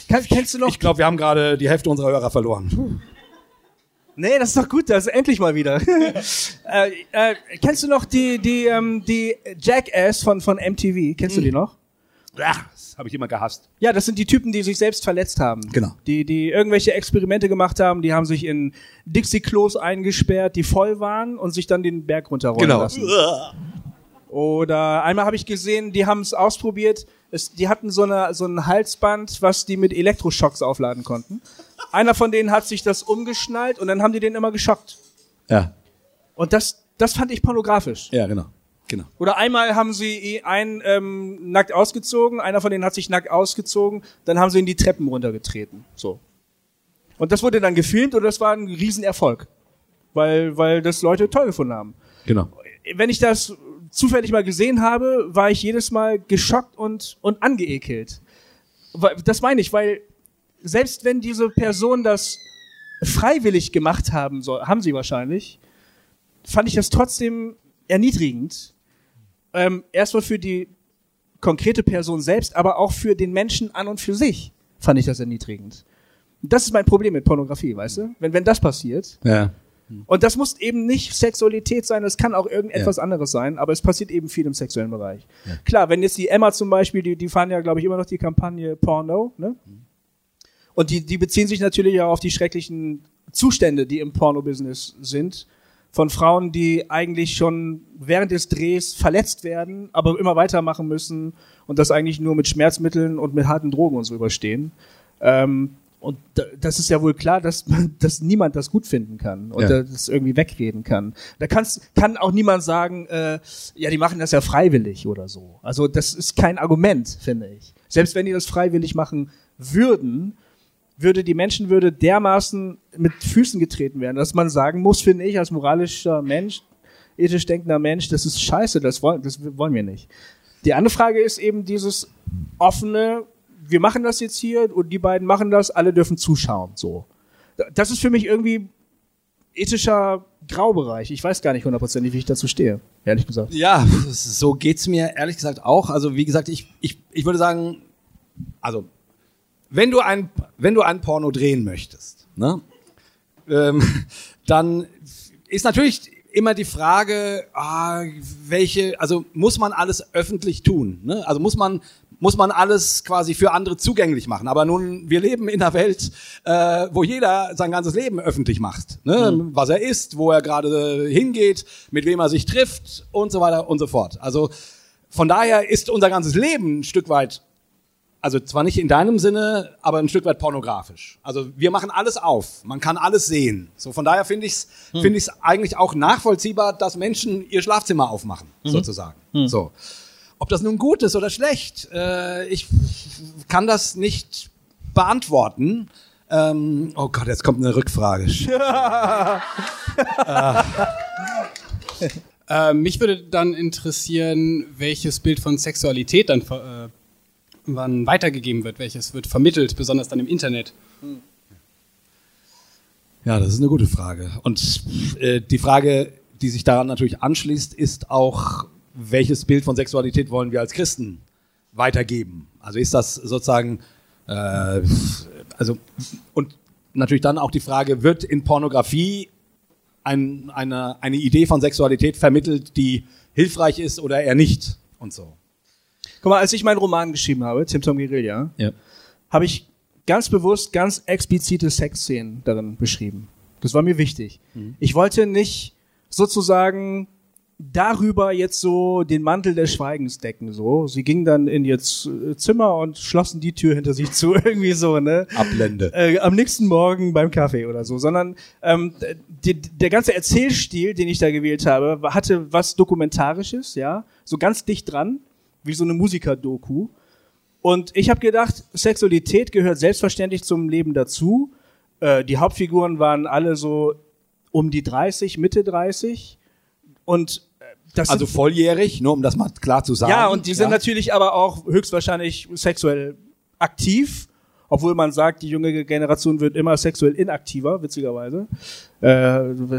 Speaker 1: Kann, kennst du noch?
Speaker 3: Ich glaube, wir haben gerade die Hälfte unserer Hörer verloren.
Speaker 1: Nee, das ist doch gut, das ist endlich mal wieder. äh, äh, kennst du noch die, die, ähm, die Jackass von, von MTV? Kennst du die noch?
Speaker 3: Ja, habe ich immer gehasst.
Speaker 1: Ja, das sind die Typen, die sich selbst verletzt haben.
Speaker 3: Genau.
Speaker 1: Die, die irgendwelche Experimente gemacht haben, die haben sich in Dixie-Klos eingesperrt, die voll waren und sich dann den Berg runterrollen
Speaker 3: Genau.
Speaker 1: lassen. Oder einmal habe ich gesehen, die haben es ausprobiert, es, die hatten so, eine, so ein Halsband, was die mit Elektroschocks aufladen konnten. Einer von denen hat sich das umgeschnallt und dann haben die den immer geschockt.
Speaker 3: Ja,
Speaker 1: Und das, das fand ich pornografisch.
Speaker 3: ja, genau, genau.
Speaker 1: Oder einmal haben sie einen ähm, nackt ausgezogen, einer von denen hat sich nackt ausgezogen, dann haben sie ihn die Treppen runtergetreten. So. Und das wurde dann gefilmt und das war ein Riesenerfolg. Weil, weil das Leute toll gefunden haben.
Speaker 3: Genau.
Speaker 1: Wenn ich das zufällig mal gesehen habe, war ich jedes Mal geschockt und, und angeekelt. Das meine ich, weil selbst wenn diese Person das freiwillig gemacht haben soll, haben sie wahrscheinlich, fand ich das trotzdem erniedrigend. Ähm, erstmal für die konkrete Person selbst, aber auch für den Menschen an und für sich fand ich das erniedrigend. Das ist mein Problem mit Pornografie, weißt du? Wenn, wenn das passiert,
Speaker 3: Ja.
Speaker 1: und das muss eben nicht Sexualität sein, das kann auch irgendetwas anderes sein, aber es passiert eben viel im sexuellen Bereich. Klar, wenn jetzt die Emma zum Beispiel, die, die fahren ja, glaube ich, immer noch die Kampagne Porno, ne? Und die, die beziehen sich natürlich auch auf die schrecklichen Zustände, die im Porno-Business sind, von Frauen, die eigentlich schon während des Drehs verletzt werden, aber immer weitermachen müssen und das eigentlich nur mit Schmerzmitteln und mit harten Drogen und so überstehen. Ähm, und da, das ist ja wohl klar, dass, man- dass niemand das gut finden kann und
Speaker 3: Ja.
Speaker 1: das irgendwie wegreden kann. Da kannst, kann auch niemand sagen, äh, ja, die machen das ja freiwillig oder so. Also das ist kein Argument, finde ich. Selbst wenn die das freiwillig machen würden, würde die Menschenwürde dermaßen mit Füßen getreten werden, dass man sagen muss, finde ich, als moralischer Mensch, ethisch denkender Mensch, das ist scheiße, das wollen, das wollen wir nicht. Die andere Frage ist eben dieses offene, wir machen das jetzt hier und die beiden machen das, alle dürfen zuschauen, so. Das ist für mich irgendwie ethischer Graubereich. Ich weiß gar nicht hundertprozentig, wie ich dazu stehe, ehrlich gesagt.
Speaker 3: Ja, so geht's mir ehrlich gesagt auch. Also wie gesagt, ich, ich, ich würde sagen, also wenn du ein, wenn du ein Porno drehen möchtest, ne, ähm, dann ist natürlich immer die Frage, ah, welche, also muss man alles öffentlich tun? Ne? Also muss man muss man alles quasi für andere zugänglich machen. Aber nun, wir leben in einer Welt, äh, wo jeder sein ganzes Leben öffentlich macht. Ne? Was er isst, wo er gerade hingeht, mit wem er sich trifft und so weiter und so fort. Also von daher ist unser ganzes Leben ein Stück weit, also zwar nicht in deinem Sinne, aber ein Stück weit pornografisch. Also wir machen alles auf, man kann alles sehen. So von daher finde ich es finde ich es eigentlich auch nachvollziehbar, dass Menschen ihr Schlafzimmer aufmachen, sozusagen. So. ob das nun gut ist oder schlecht, äh, ich kann das nicht beantworten. Ähm, oh Gott, jetzt kommt eine Rückfrage.
Speaker 5: Äh, mich würde dann interessieren, welches Bild von Sexualität dann äh, wann weitergegeben wird, welches wird vermittelt, besonders dann im Internet.
Speaker 3: Ja, das ist eine gute Frage. Und äh, die Frage, die sich daran natürlich anschließt, ist auch, welches Bild von Sexualität wollen wir als Christen weitergeben? Also ist das sozusagen, äh, also und natürlich dann auch die Frage, wird in Pornografie ein, eine, eine Idee von Sexualität vermittelt, die hilfreich ist oder eher nicht und so.
Speaker 1: Guck mal, als ich meinen Roman geschrieben habe, Tim Tom Guerilla,
Speaker 3: Ja.
Speaker 1: habe ich ganz bewusst ganz explizite Sexszenen darin beschrieben. Das war mir wichtig. Ich wollte nicht sozusagen darüber jetzt so den Mantel des Schweigens decken, so. Sie gingen dann in ihr Z- Zimmer und schlossen die Tür hinter sich zu, irgendwie so, ne?
Speaker 3: Ablende.
Speaker 1: äh, am nächsten Morgen beim Kaffee oder so, sondern ähm, die, der ganze Erzählstil, den ich da gewählt habe, hatte was Dokumentarisches, ja, so ganz dicht dran, wie so eine Musiker-Doku. Und ich habe gedacht, Sexualität gehört selbstverständlich zum Leben dazu. Äh, die Hauptfiguren waren alle so um die 30, Mitte 30. Und äh, das
Speaker 3: Also
Speaker 1: sind,
Speaker 3: volljährig, nur um das mal klar zu sagen.
Speaker 1: ja, und die sind
Speaker 3: Ja.
Speaker 1: natürlich aber auch höchstwahrscheinlich sexuell aktiv, obwohl man sagt, die junge Generation wird immer sexuell inaktiver, witzigerweise. Äh,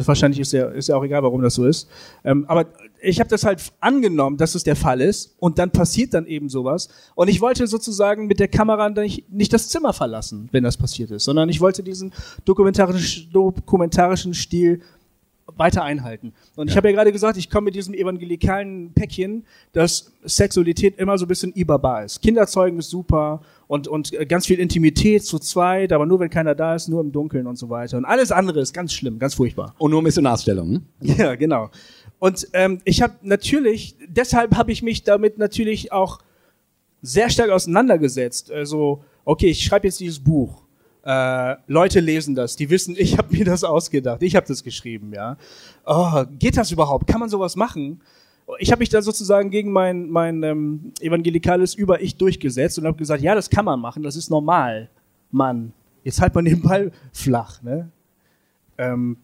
Speaker 1: wahrscheinlich ist ja, ist ja auch egal, warum das so ist. Ähm, aber ich habe das halt angenommen, dass es der Fall ist und dann passiert dann eben sowas. Und ich wollte sozusagen mit der Kamera nicht, nicht das Zimmer verlassen, wenn das passiert ist, sondern ich wollte diesen dokumentarischen, dokumentarischen Stil weiter einhalten. Und ich habe ja gerade gesagt, ich komme mit diesem evangelikalen Päckchen, dass Sexualität immer so ein bisschen ibaba ist. Kinderzeugen ist super und, und äh, ganz viel Intimität zu zweit, aber nur wenn keiner da ist, nur im Dunkeln und so weiter. Und alles andere ist ganz schlimm, ganz furchtbar.
Speaker 3: Und nur Missionarsstellung. Ne?
Speaker 1: Ja, genau. Und ähm, ich habe natürlich, deshalb habe ich mich damit natürlich auch sehr stark auseinandergesetzt. Also, okay, ich schreibe jetzt dieses Buch. Äh, Leute lesen das, die wissen, ich habe mir das ausgedacht, ich habe das geschrieben, ja. Oh, geht das überhaupt? Kann man sowas machen? Ich habe mich da sozusagen gegen mein, mein ähm, evangelikales Über-Ich durchgesetzt und habe gesagt, ja, das kann man machen, das ist normal. Mann, jetzt halt man den Ball flach, ne? Ähm,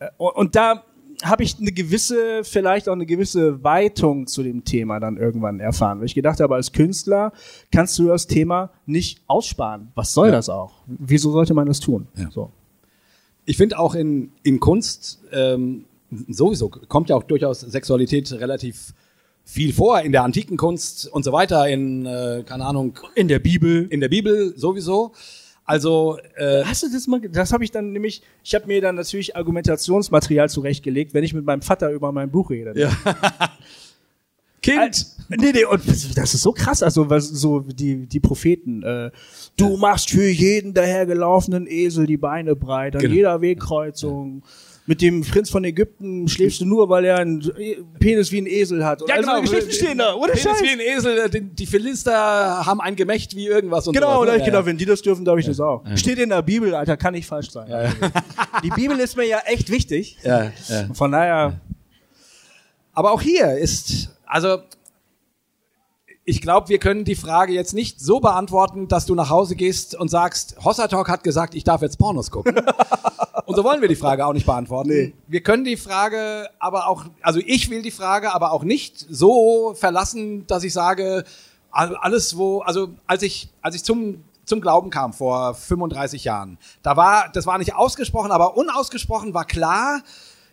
Speaker 1: äh, und, und da habe ich eine gewisse, vielleicht auch eine gewisse Weitung zu dem Thema dann irgendwann erfahren. Weil ich gedacht habe, als Künstler kannst du das Thema nicht aussparen. Was soll
Speaker 3: Ja.
Speaker 1: das auch? Wieso sollte man das tun?
Speaker 3: Ja.
Speaker 1: So.
Speaker 3: Ich finde auch in, in Kunst ähm, sowieso kommt ja auch durchaus Sexualität relativ viel vor in der antiken Kunst und so weiter in äh, keine Ahnung
Speaker 1: In der Bibel.
Speaker 3: in der Bibel sowieso. Also äh,
Speaker 1: Hast du das mal, das habe ich dann nämlich, ich habe mir dann natürlich Argumentationsmaterial zurechtgelegt, wenn ich mit meinem Vater über mein Buch rede.
Speaker 3: Ja. Kind.
Speaker 1: Al- Nee, nee, und das ist so krass, also was so die die Propheten. Äh, du machst für jeden dahergelaufenen Esel die Beine breit an
Speaker 3: Genau.
Speaker 1: jeder Wegkreuzung. Mit dem Prinz von Ägypten schläfst du nur, weil er einen Penis wie ein Esel hat. Und all so Geschichten stehen da, oder
Speaker 3: Penis
Speaker 1: Scheiß?
Speaker 3: wie ein Esel. äh, Die, die Philister haben ein Gemächt wie irgendwas und
Speaker 1: Genau,
Speaker 3: sowas,
Speaker 1: da
Speaker 3: ne?
Speaker 1: ich
Speaker 3: Ja,
Speaker 1: gedacht,
Speaker 3: ja.
Speaker 1: wenn die das dürfen, darf ich das auch. Steht in der Bibel, Alter, kann nicht falsch sein. Die Bibel ist mir ja echt wichtig.
Speaker 3: Ja, ja.
Speaker 1: Von daher,
Speaker 3: Aber auch hier ist, also ich glaube, wir können die Frage jetzt nicht so beantworten, dass du nach Hause gehst und sagst, Hossa Talk hat gesagt, ich darf jetzt Pornos gucken. und so wollen wir die Frage auch nicht beantworten. Wir können die Frage aber auch, also ich will die Frage aber auch nicht so verlassen, dass ich sage, all- alles wo, also als ich, als ich zum zum Glauben kam vor 35 Jahren. Da war, das war nicht ausgesprochen, aber unausgesprochen war klar,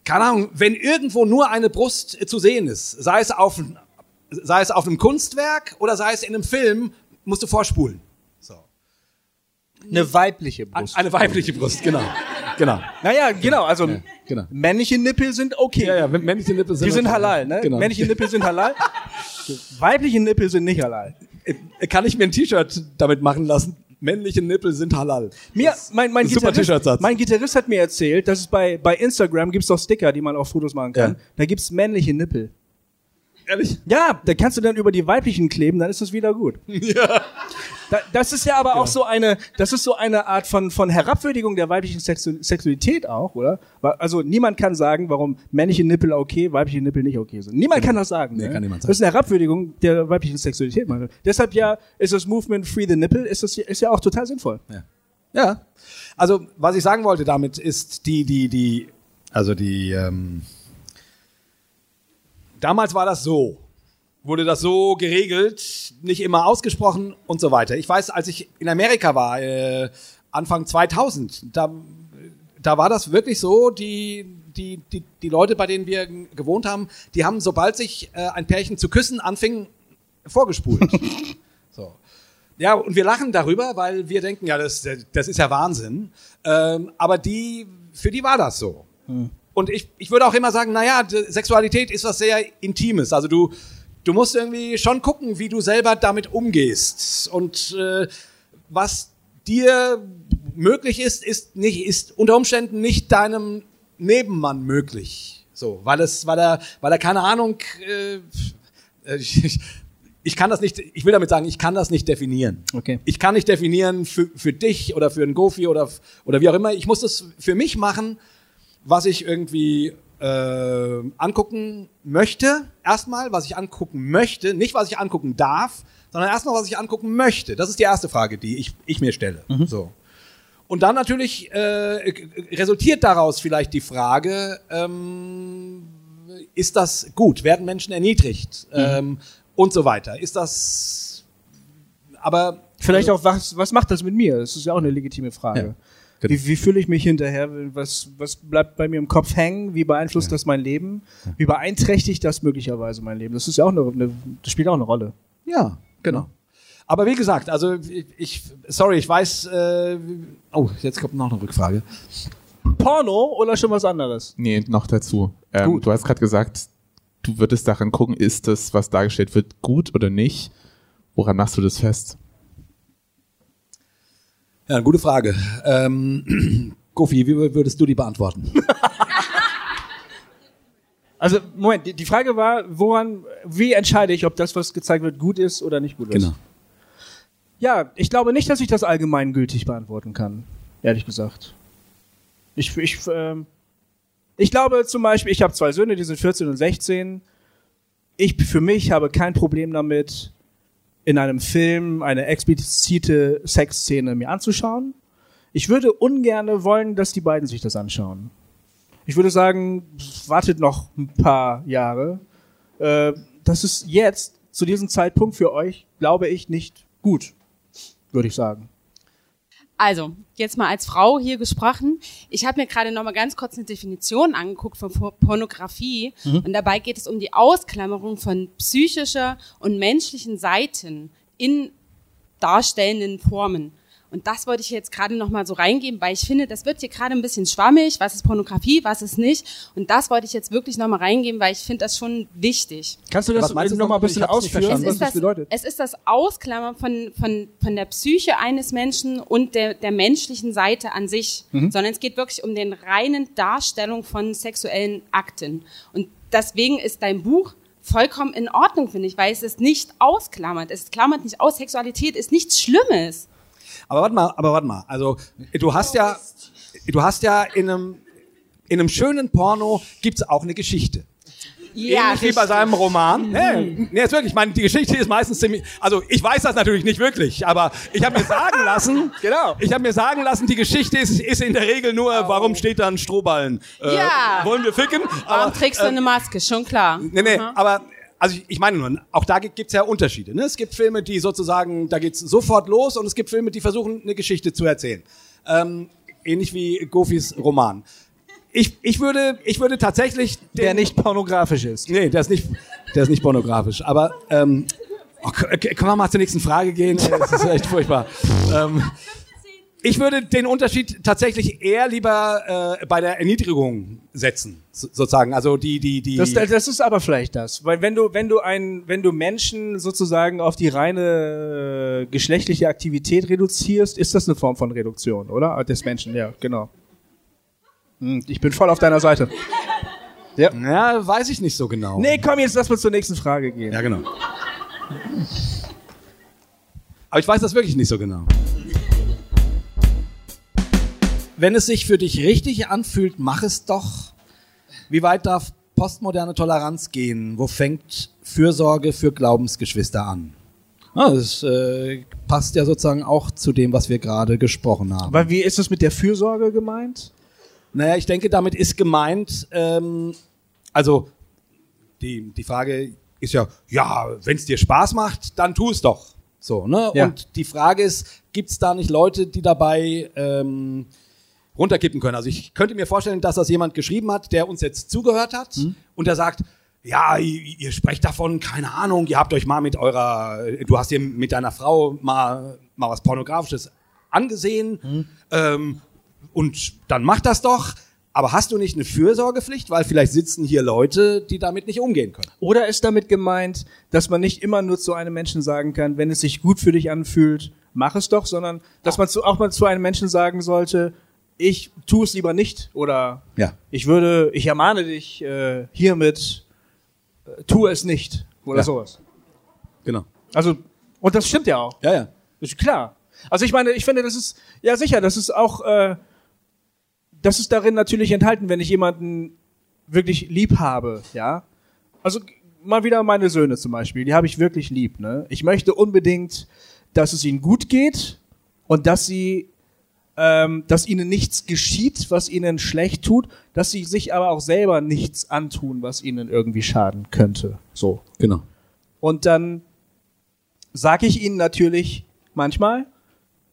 Speaker 3: keine Ahnung, wenn irgendwo nur eine Brust zu sehen ist, sei es auf, sei es auf einem Kunstwerk oder sei es in einem Film, musst du vorspulen. So.
Speaker 1: eine weibliche Brust.
Speaker 3: Eine weibliche Brust, genau. Genau.
Speaker 1: naja, genau, also
Speaker 3: genau.
Speaker 1: männliche Nippel sind okay.
Speaker 3: Ja, ja, männliche Nippel sind
Speaker 1: Die sind halal, ne?
Speaker 3: Genau.
Speaker 1: Männliche Nippel sind halal. Weibliche Nippel sind nicht halal.
Speaker 3: Kann ich mir ein T-Shirt damit machen lassen? Männliche Nippel sind halal.
Speaker 1: Mir, mein, mein, Gitarrist, mein Gitarrist hat mir erzählt, dass es bei, bei Instagram gibt's doch Sticker, die man auf Fotos machen kann.
Speaker 3: Ja.
Speaker 1: Da gibt's männliche Nippel.
Speaker 3: Ehrlich?
Speaker 1: Ja, da kannst du dann über die weiblichen kleben, dann ist das wieder gut. Da, das ist ja aber auch so eine, das ist so eine Art von, von Herabwürdigung der weiblichen Sexu Sexualität auch, oder? Also niemand kann sagen, warum männliche Nippel okay, weibliche Nippel nicht okay sind. Niemand kann das sagen.
Speaker 3: Nee,
Speaker 1: ne?
Speaker 3: kann niemand
Speaker 1: Das ist eine Herabwürdigung der weiblichen Sexualität. Mann. Deshalb ja ist das Movement Free the Nipple, ist, das, ist ja auch total sinnvoll.
Speaker 3: Ja. Also, was ich sagen wollte damit ist die, die, die, also die, ähm, damals war das so. Wurde das so geregelt, nicht immer ausgesprochen und so weiter. Ich weiß, als ich in Amerika war, äh, Anfang 2000, da, da war das wirklich so, die, die, die, die Leute, bei denen wir gewohnt haben, die haben, sobald sich äh, ein Pärchen zu küssen anfing, vorgespult. so. Ja, und wir lachen darüber, weil wir denken, ja, das, das ist ja Wahnsinn. Ähm, aber die, für die war das so. Und ich, ich würde auch immer sagen, naja, Sexualität ist was sehr Intimes. Also du, du musst irgendwie schon gucken, wie du selber damit umgehst. Und äh, was dir möglich ist, ist nicht, ist unter Umständen nicht deinem Nebenmann möglich. So, weil es, weil er, weil er keine Ahnung, äh, äh, ich, ich- ich kann das nicht, ich will damit sagen, ich kann das nicht definieren.
Speaker 1: Okay.
Speaker 3: Ich kann nicht definieren für, für dich oder für einen Gofi oder, oder wie auch immer. Ich muss das für mich machen, was ich irgendwie äh, angucken möchte. Erstmal, was ich angucken möchte, nicht was ich angucken darf, sondern erstmal, was ich angucken möchte. Das ist die erste Frage, die ich, ich mir stelle. So. Und dann natürlich äh, resultiert daraus vielleicht die Frage, ähm, ist das gut? Werden Menschen erniedrigt? Ähm, und so weiter. Ist das aber
Speaker 1: Vielleicht auch, was, was macht das mit mir? Das ist ja auch eine legitime Frage.
Speaker 3: Ja, genau.
Speaker 1: Wie, wie fühle ich mich hinterher? Was, was bleibt bei mir im Kopf hängen? Wie beeinflusst das mein Leben? Wie beeinträchtigt das möglicherweise mein Leben? Das ist ja auch eine, eine das spielt auch eine Rolle.
Speaker 3: Ja, genau. Aber wie gesagt, also ich, ich sorry, ich weiß, äh, oh, jetzt kommt noch eine Rückfrage.
Speaker 1: Porno oder schon was anderes?
Speaker 6: Nee, noch dazu. Ähm,
Speaker 1: Gut.
Speaker 6: du hast gerade gesagt, du würdest daran gucken, ist das, was dargestellt wird, gut oder nicht? Woran machst du das fest?
Speaker 3: Ja, eine gute Frage. Ähm, Kofi, wie würdest du die beantworten?
Speaker 1: Also, Moment, die, die Frage war, woran, wie entscheide ich, ob das, was gezeigt wird, gut ist oder nicht gut ist?
Speaker 3: Genau.
Speaker 1: Ja, ich glaube nicht, dass ich das allgemeingültig beantworten kann, ehrlich gesagt. Ich, ich, ähm, ich glaube zum Beispiel, ich habe zwei Söhne, die sind 14 und 16. Ich für mich habe kein Problem damit, in einem Film eine explizite Sexszene mir anzuschauen. Ich würde ungerne wollen, dass die beiden sich das anschauen. Ich würde sagen, wartet noch ein paar Jahre. Äh, das ist jetzt, zu diesem Zeitpunkt für euch, glaube ich, nicht gut, würde ich sagen.
Speaker 7: Also, jetzt mal als Frau hier gesprochen. Ich habe mir gerade noch mal ganz kurz eine Definition angeguckt von Por- Pornografie und dabei geht es um die Ausklammerung von psychischer und menschlichen Seiten in darstellenden Formen. Und das wollte ich jetzt gerade noch mal so reingeben, weil ich finde, das wird hier gerade ein bisschen schwammig. Was ist Pornografie, was ist nicht? Und das wollte ich jetzt wirklich noch mal reingeben, weil ich finde das schon wichtig.
Speaker 1: Kannst du das
Speaker 3: Was meinst du
Speaker 1: noch mal ein bisschen ausführen, was das, bedeutet?
Speaker 7: es ist das Ausklammern von, von, von der Psyche eines Menschen und der, der menschlichen Seite an sich,
Speaker 1: Mhm.
Speaker 7: sondern es geht wirklich um den reinen Darstellung von sexuellen Akten. Und deswegen ist dein Buch vollkommen in Ordnung, finde ich, weil es es nicht ausklammert. Es klammert nicht aus. Sexualität ist nichts Schlimmes.
Speaker 3: Aber warte mal, aber warte mal. Also du hast ja, du hast ja in einem in einem schönen Porno gibt's auch eine Geschichte. Ähnlich wie bei seinem Roman. Nee, nee, ist wirklich. Ich meine, die Geschichte ist meistens ziemlich. Also ich weiß das natürlich nicht wirklich, aber ich habe mir sagen lassen.
Speaker 1: Genau.
Speaker 3: Ich habe mir sagen lassen, die Geschichte ist, ist in der Regel nur, warum steht da ein Strohballen? Äh,
Speaker 7: Ja.
Speaker 3: Wollen wir ficken?
Speaker 7: Warum
Speaker 3: Aber,
Speaker 7: trägst du eine Maske? Schon klar.
Speaker 3: Nee, nee,
Speaker 7: Aha.
Speaker 3: aber also ich, ich meine nur, auch da gibt es ja Unterschiede. Ne? Es gibt Filme, die sozusagen, da geht's sofort los und es gibt Filme, die versuchen, eine Geschichte zu erzählen. Ähm, ähnlich wie Gofis Roman. Ich, ich, würde, ich würde tatsächlich... Den,
Speaker 1: Der nicht pornografisch ist.
Speaker 3: Nee, der ist nicht, der ist nicht pornografisch. Aber ähm, oh, können wir mal zur nächsten Frage gehen? Das ist echt furchtbar. ähm, ich würde den Unterschied tatsächlich eher lieber äh, bei der Erniedrigung setzen, so, sozusagen. Also die, die, die.
Speaker 1: Das, das ist aber vielleicht das, weil wenn du wenn du ein wenn du Menschen sozusagen auf die reine äh, geschlechtliche Aktivität reduzierst, ist das eine Form von Reduktion, oder? Des Menschen, ja, genau. Hm, Ich bin voll auf deiner Seite.
Speaker 3: Ja, weiß ich nicht so genau.
Speaker 1: Nee, komm, jetzt lass mal zur nächsten Frage gehen.
Speaker 3: Ja, genau. Aber ich weiß das wirklich nicht so genau. Wenn es sich für dich richtig anfühlt, mach es doch. Wie weit darf postmoderne Toleranz gehen? Wo fängt Fürsorge für Glaubensgeschwister an? Ah, das äh, passt ja sozusagen auch zu dem, was wir gerade gesprochen haben.
Speaker 1: Aber wie ist das mit der Fürsorge gemeint?
Speaker 3: Naja, ich denke, damit ist gemeint, ähm, also die, die Frage ist ja, ja, wenn es dir Spaß macht, dann tu es doch. So, ne?
Speaker 1: Ja.
Speaker 3: Und die Frage ist, gibt es da nicht Leute, die dabei ähm, runterkippen können? Also ich könnte mir vorstellen, dass das jemand geschrieben hat, der uns jetzt zugehört hat und der sagt, ja, ihr, ihr sprecht davon, keine Ahnung, ihr habt euch mal mit eurer, du hast dir mit deiner Frau mal, mal was Pornografisches angesehen ähm, und dann mach das doch. Aber hast du nicht eine Fürsorgepflicht? Weil vielleicht sitzen hier Leute, die damit nicht umgehen können.
Speaker 1: Oder ist damit gemeint, dass man nicht immer nur zu einem Menschen sagen kann, wenn es sich gut für dich anfühlt, mach es doch, sondern dass man zu, auch mal zu einem Menschen sagen sollte, ich tu es lieber nicht oder
Speaker 3: Ja.
Speaker 1: ich würde, ich ermahne dich äh, hiermit, äh, tu es nicht oder
Speaker 3: Ja.
Speaker 1: sowas.
Speaker 3: Genau.
Speaker 1: Also, und das stimmt ja auch.
Speaker 3: Ja, ja.
Speaker 1: Ist klar. Also ich meine, ich finde, das ist, ja sicher, das ist auch, äh, das ist darin natürlich enthalten, wenn ich jemanden wirklich lieb habe, ja. Also mal wieder meine Söhne zum Beispiel, die habe ich wirklich lieb, ne. Ich möchte unbedingt, dass es ihnen gut geht und dass sie, ähm, dass ihnen nichts geschieht, was ihnen schlecht tut, dass sie sich aber auch selber nichts antun, was ihnen irgendwie schaden könnte. So.
Speaker 3: Genau.
Speaker 1: Und dann sage ich ihnen natürlich manchmal,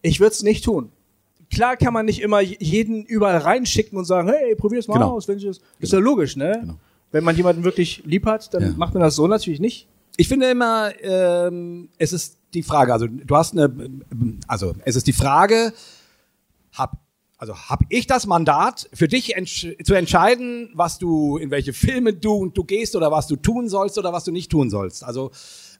Speaker 1: ich würde es nicht tun. Klar kann man nicht immer jeden überall reinschicken und sagen, hey, probier's mal
Speaker 3: Genau.
Speaker 1: aus. Wenn ich das, Ist ja logisch, ne?
Speaker 3: Genau.
Speaker 1: Wenn man jemanden wirklich lieb hat, dann
Speaker 3: Ja.
Speaker 1: macht man das so natürlich nicht.
Speaker 3: Ich finde immer, ähm, es ist die Frage, also du hast eine, also es ist die Frage, hab, also hab ich das Mandat, für dich entsch zu entscheiden, was du, in welche Filme du, du gehst oder was du tun sollst oder was du nicht tun sollst. Also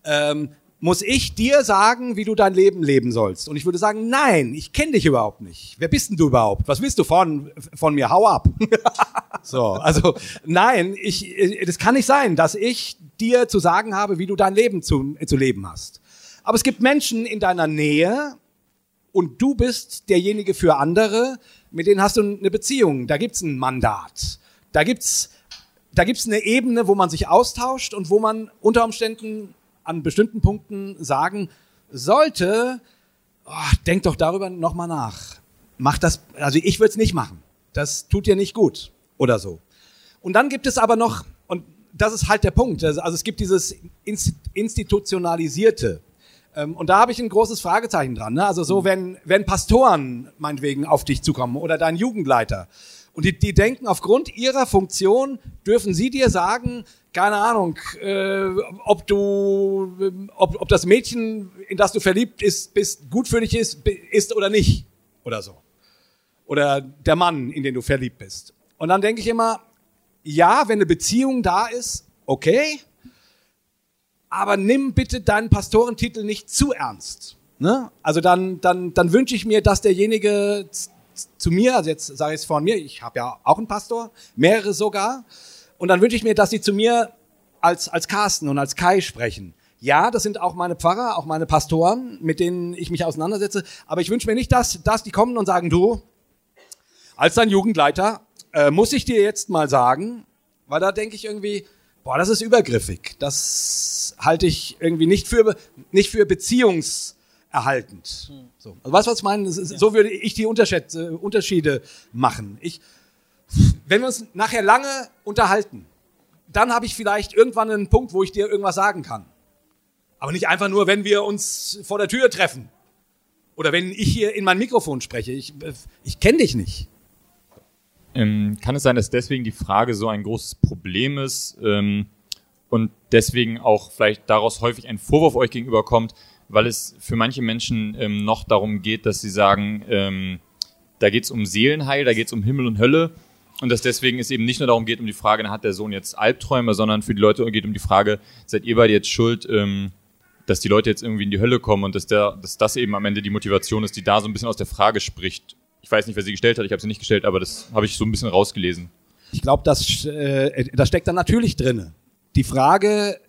Speaker 3: ähm, muss ich dir sagen, wie du dein Leben leben sollst? Und ich würde sagen, nein, ich kenne dich überhaupt nicht. Wer bist denn du überhaupt? Was willst du von, von mir? Hau ab. So, also nein, ich, das kann nicht sein, dass ich dir zu sagen habe, wie du dein Leben zu, zu leben hast. Aber es gibt Menschen in deiner Nähe und du bist derjenige für andere, mit denen hast du eine Beziehung. Da gibt's ein Mandat. Da gibt's da gibt's eine Ebene, wo man sich austauscht und wo man unter Umständen an bestimmten Punkten sagen sollte, oh, denk doch darüber nochmal nach. Mach das, also ich würde es nicht machen. Das tut dir nicht gut oder so. Und dann gibt es aber noch, und das ist halt der Punkt, also es gibt dieses Inst- institutionalisierte. Ähm, Und da habe ich ein großes Fragezeichen dran. Ne? Also so, wenn, wenn Pastoren meinetwegen auf dich zukommen oder dein Jugendleiter und die, die denken, aufgrund ihrer Funktion dürfen sie dir sagen, keine Ahnung, äh, ob du, ähm, ob, ob das Mädchen, in das du verliebt ist, bist, gut für dich ist, ist oder nicht oder so. Oder der Mann, in den du verliebt bist. Und dann denke ich immer, ja, wenn eine Beziehung da ist, okay, aber nimm bitte deinen Pastorentitel nicht zu ernst. Ne? Also dann, dann, dann wünsche ich mir, dass derjenige zu mir, also jetzt sage ich es von mir, ich habe ja auch einen Pastor, mehrere sogar, und dann wünsche ich mir, dass sie zu mir als, als Carsten und als Kai sprechen. Ja, das sind auch meine Pfarrer, auch meine Pastoren, mit denen ich mich auseinandersetze, aber ich wünsche mir nicht, dass, dass die kommen und sagen, du, als dein Jugendleiter äh, muss ich dir jetzt mal sagen, weil da denke ich irgendwie, boah, das ist übergriffig. Das halte ich irgendwie nicht für nicht für beziehungserhaltend. So. Also weißt du, was ich meine? So würde ich die Unterschied, Unterschiede machen. Ich, wenn wir uns nachher lange unterhalten, dann habe ich vielleicht irgendwann einen Punkt, wo ich dir irgendwas sagen kann. Aber nicht einfach nur, wenn wir uns vor der Tür treffen. Oder wenn ich hier in mein Mikrofon spreche. Ich, ich kenne dich nicht.
Speaker 8: Ähm, kann es sein, dass deswegen die Frage so ein großes Problem ist ähm, und deswegen auch vielleicht daraus häufig ein Vorwurf euch gegenüber kommt, weil es für manche Menschen ähm, noch darum geht, dass sie sagen, ähm, da geht es um Seelenheil, da geht es um Himmel und Hölle und dass deswegen es eben nicht nur darum geht, um die Frage, hat der Sohn jetzt Albträume, sondern für die Leute geht um die Frage, seid ihr beide jetzt schuld, ähm, dass die Leute jetzt irgendwie in die Hölle kommen und dass, der, dass das eben am Ende die Motivation ist, die da so ein bisschen aus der Frage spricht. Ich weiß nicht, wer sie gestellt hat, ich habe sie nicht gestellt, aber das habe ich so ein bisschen rausgelesen.
Speaker 3: Ich glaube, das, äh, das steckt da natürlich drinne. Die Frage,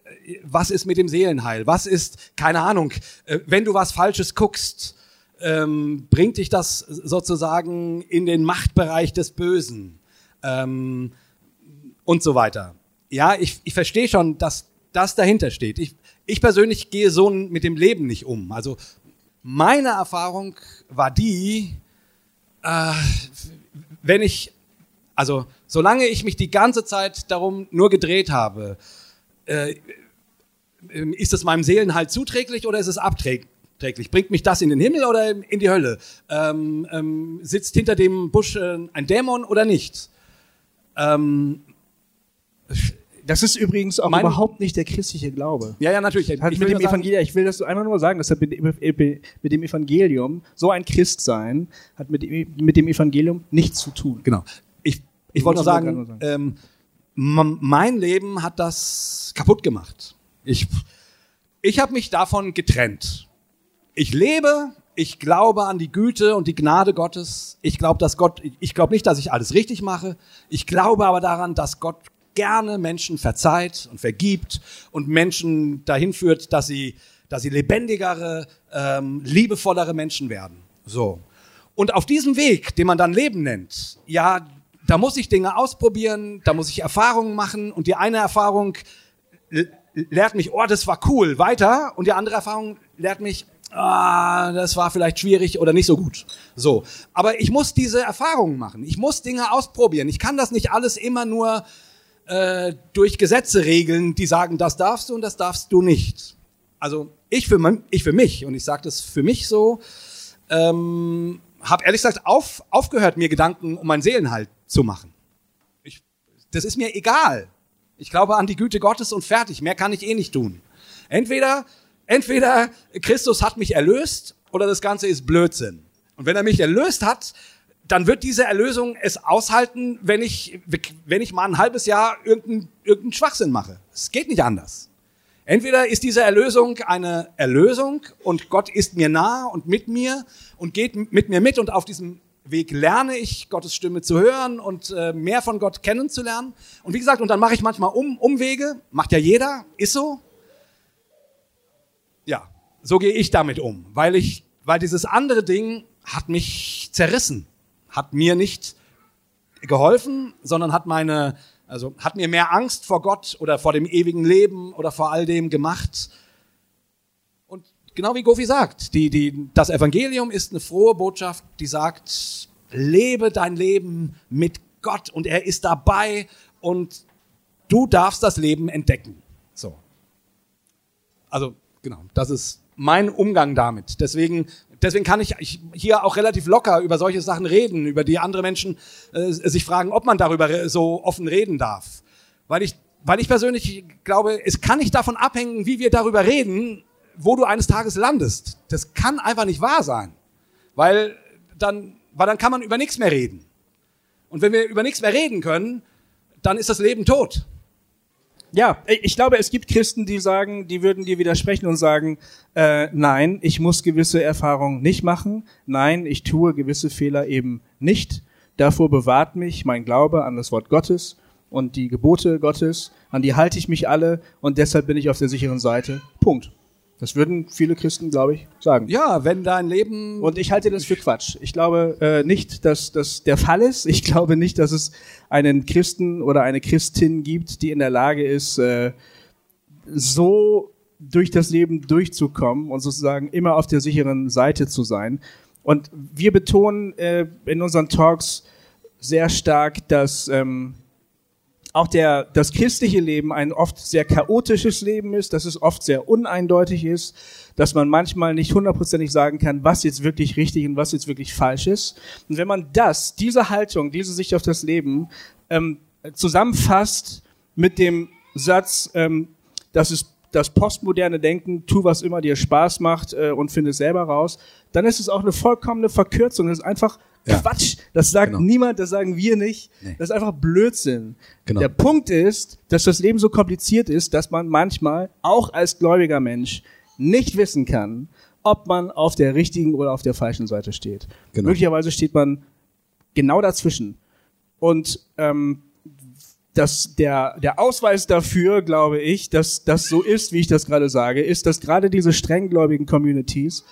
Speaker 3: was ist mit dem Seelenheil? Was ist, keine Ahnung, äh, wenn du was Falsches guckst, ähm, bringt dich das sozusagen in den Machtbereich des Bösen ähm, und so weiter. Ja, ich, ich verstehe schon, dass das dahinter steht. Ich, ich persönlich gehe so mit dem Leben nicht um. Also meine Erfahrung war die, äh, wenn ich, also solange ich mich die ganze Zeit darum nur gedreht habe, äh, ist es meinem Seelenhalt zuträglich oder ist es abträglich? Bringt mich das in den Himmel oder in die Hölle? Ähm, ähm, sitzt hinter dem Busch äh, ein Dämon oder nicht? Ähm,
Speaker 1: Das ist übrigens auch
Speaker 3: Mein-
Speaker 1: überhaupt nicht der christliche Glaube.
Speaker 3: ja, ja, natürlich.
Speaker 1: Hat
Speaker 3: Ich
Speaker 1: mit
Speaker 3: will
Speaker 1: dem
Speaker 3: sagen-
Speaker 1: Evangelium, ich will das einfach nur sagen, das hat mit, dem- mit dem Evangelium, so ein Christsein, hat mit, dem- mit dem Evangelium nichts zu tun.
Speaker 3: Genau. Ich, ich wollte nur sagen,
Speaker 1: gerade
Speaker 3: ähm, mein Leben hat das kaputt gemacht. Ich, ich habe mich davon getrennt. Ich lebe, ich glaube an die Güte und die Gnade Gottes. Ich glaube, dass Gott, ich glaube nicht, dass ich alles richtig mache. Ich glaube aber daran, dass Gott gerne Menschen verzeiht und vergibt und Menschen dahin führt, dass sie, dass sie lebendigere, ähm, liebevollere Menschen werden. So. Und auf diesem Weg, den man dann Leben nennt, ja, da muss ich Dinge ausprobieren, da muss ich Erfahrungen machen und die eine Erfahrung lehrt mich, oh, das war cool, weiter und die andere Erfahrung lehrt mich, ah, das war vielleicht schwierig oder nicht so gut. So, aber ich muss diese Erfahrungen machen, ich muss Dinge ausprobieren, ich kann das nicht alles immer nur äh, durch Gesetze regeln, die sagen, das darfst du und das darfst du nicht. Also ich für, mein, ich für mich, und ich sage das für mich so, ähm, habe ehrlich gesagt auf, aufgehört, mir Gedanken um meinen Seelenhalt zu machen. Ich, das ist mir egal. Ich glaube an die Güte Gottes und fertig. Mehr kann ich eh nicht tun. Entweder, entweder Christus hat mich erlöst oder das Ganze ist Blödsinn. Und wenn er mich erlöst hat, dann wird diese Erlösung es aushalten, wenn ich, wenn ich mal ein halbes Jahr irgendeinen irgendeinen Schwachsinn mache. Es geht nicht anders. Entweder ist diese Erlösung eine Erlösung und Gott ist mir nah und mit mir und geht mit mir mit und auf diesem Weg lerne ich Gottes Stimme zu hören und äh, mehr von Gott kennenzulernen. Und wie gesagt, und dann mache ich manchmal um, Umwege, macht ja jeder, ist so. Ja, so gehe ich damit um, weil ich, weil dieses andere Ding hat mich zerrissen, hat mir nicht geholfen, sondern hat meine, also hat mir mehr Angst vor Gott oder vor dem ewigen Leben oder vor all dem gemacht. Und genau wie Gofi sagt, die, die, das Evangelium ist eine frohe Botschaft, die sagt, lebe dein Leben mit Gott und er ist dabei und du darfst das Leben entdecken. So. Also, genau, das ist mein Umgang damit. Deswegen, deswegen kann ich hier auch relativ locker über solche Sachen reden, über die andere Menschen äh, sich fragen, ob man darüber so offen reden darf. Weil ich, weil ich persönlich glaube, es kann nicht davon abhängen, wie wir darüber reden, wo du eines Tages landest. Das kann einfach nicht wahr sein. Weil dann, weil dann kann man über nichts mehr reden. Und wenn wir über nichts mehr reden können, dann ist das Leben tot.
Speaker 1: Ja, ich glaube, es gibt Christen, die sagen, die würden dir widersprechen und sagen, äh, nein, ich muss gewisse Erfahrungen nicht machen. Nein, ich tue gewisse Fehler eben nicht. Davor bewahrt mich mein Glaube an das Wort Gottes und die Gebote Gottes. An die halte ich mich alle und deshalb bin ich auf der sicheren Seite. Punkt. Das würden viele Christen, glaube ich, sagen.
Speaker 3: Ja, wenn dein Leben
Speaker 1: Und ich halte das für Quatsch. Ich glaube äh, nicht, dass das der Fall ist. Ich glaube nicht, dass es einen Christen oder eine Christin gibt, die in der Lage ist, äh, so durch das Leben durchzukommen und sozusagen immer auf der sicheren Seite zu sein. Und wir betonen äh, in unseren Talks sehr stark, dass ähm, auch der, das christliche Leben ein oft sehr chaotisches Leben ist, dass es oft sehr uneindeutig ist, dass man manchmal nicht hundertprozentig sagen kann, was jetzt wirklich richtig und was jetzt wirklich falsch ist. Und wenn man das, diese Haltung, diese Sicht auf das Leben ähm, zusammenfasst mit dem Satz, ähm, das ist das postmoderne Denken, tu was immer dir Spaß macht äh, und finde es selber raus, dann ist es auch eine vollkommene Verkürzung. Das ist einfach
Speaker 3: Ja.
Speaker 1: Quatsch. Das sagt
Speaker 3: Genau.
Speaker 1: niemand, das sagen wir nicht.
Speaker 3: Nee.
Speaker 1: Das ist einfach Blödsinn.
Speaker 3: Genau.
Speaker 1: Der Punkt ist, dass das Leben so kompliziert ist, dass man manchmal auch als gläubiger Mensch nicht wissen kann, ob man auf der richtigen oder auf der falschen Seite steht.
Speaker 3: Genau.
Speaker 1: Möglicherweise steht man genau dazwischen. Und ähm, dass der, der Ausweis dafür, glaube ich, dass das so ist, wie ich das gerade sage, ist, dass gerade diese strenggläubigen Communities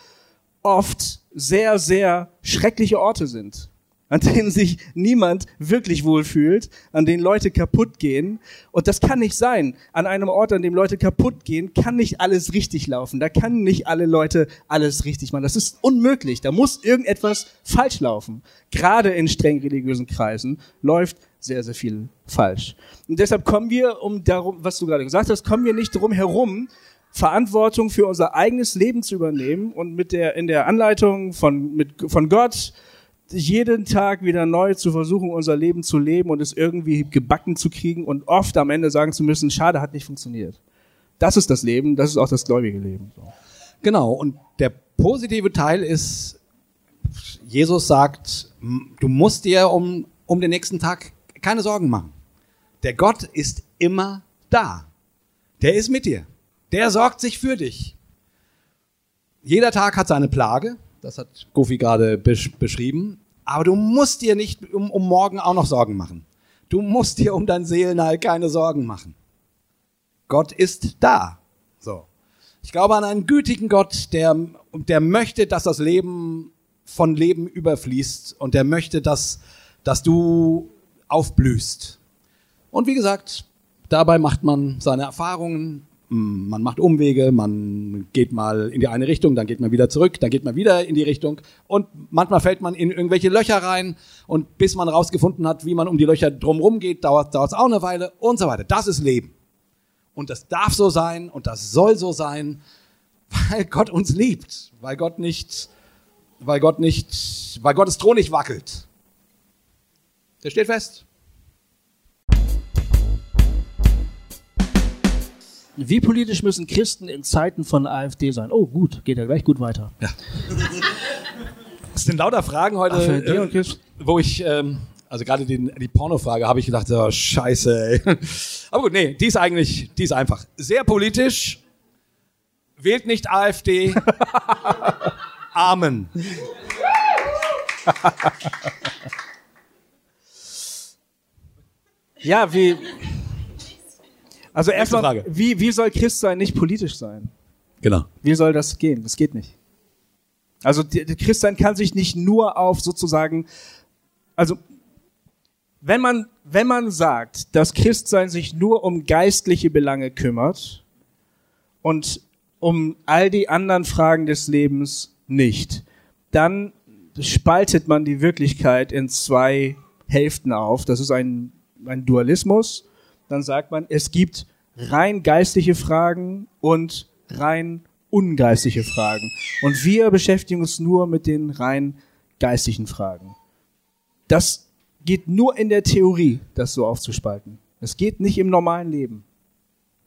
Speaker 1: oft sehr, sehr schreckliche Orte sind, an denen sich niemand wirklich wohlfühlt, an denen Leute kaputt gehen. Und das kann nicht sein. An einem Ort, an dem Leute kaputt gehen, kann nicht alles richtig laufen. Da kann nicht alle Leute alles richtig machen. Das ist unmöglich. Da muss irgendetwas falsch laufen. Gerade in streng religiösen Kreisen läuft sehr, sehr viel falsch. Und deshalb kommen wir, um darum, was du gerade gesagt hast, kommen wir nicht drum herum, Verantwortung für unser eigenes Leben zu übernehmen und mit der, in der Anleitung von, mit, von Gott jeden Tag wieder neu zu versuchen, unser Leben zu leben und es irgendwie gebacken zu kriegen und oft am Ende sagen zu müssen, schade, hat nicht funktioniert. Das ist das Leben, das ist auch das gläubige Leben.
Speaker 3: Genau, und der positive Teil ist, Jesus sagt, du musst dir um, um den nächsten Tag keine Sorgen machen. Der Gott ist immer da. Der ist mit dir. Der sorgt sich für dich. Jeder Tag hat seine Plage, das hat Gofi gerade besch beschrieben, aber du musst dir nicht um, um morgen auch noch Sorgen machen. Du musst dir um dein Seelenheil keine Sorgen machen. Gott ist da. So. Ich glaube an einen gütigen Gott, der, der möchte, dass das Leben von Leben überfließt und der möchte, dass, dass du aufblühst. Und wie gesagt, dabei macht man seine Erfahrungen, man macht Umwege, man geht mal in die eine Richtung, dann geht man wieder zurück, dann geht man wieder in die Richtung und manchmal fällt man in irgendwelche Löcher rein und bis man rausgefunden hat, wie man um die Löcher drumherum geht, dauert es auch eine Weile und so weiter. Das ist Leben. Und das darf so sein und das soll so sein, weil Gott uns liebt, weil Gott nicht, weil Gott nicht, weil Gottes Thron nicht wackelt. Der steht fest.
Speaker 1: Wie politisch müssen Christen in Zeiten von AfD sein? Oh, gut, geht ja gleich gut weiter.
Speaker 3: Das sind lauter Fragen heute,
Speaker 1: und
Speaker 3: äh, wo ich, ähm, also gerade den, die Pornofrage habe ich gedacht, oh, scheiße. Ey. Aber gut, nee, die ist eigentlich, die ist einfach. Sehr politisch. Wählt nicht AfD. Amen.
Speaker 1: Ja, wie. Also erstmal,
Speaker 3: Frage.
Speaker 1: wie, wie soll Christ sein nicht politisch sein?
Speaker 3: Genau.
Speaker 1: Wie soll das gehen? Das geht nicht. Also Christsein kann sich nicht nur auf sozusagen, also wenn man wenn man sagt, dass Christsein sich nur um geistliche Belange kümmert und um all die anderen Fragen des Lebens nicht, dann spaltet man die Wirklichkeit in zwei Hälften auf. Das ist ein, ein Dualismus. Dann sagt man, es gibt rein geistliche Fragen und rein ungeistliche Fragen. Und wir beschäftigen uns nur mit den rein geistlichen Fragen. Das geht nur in der Theorie, das so aufzuspalten. Es geht nicht im normalen Leben.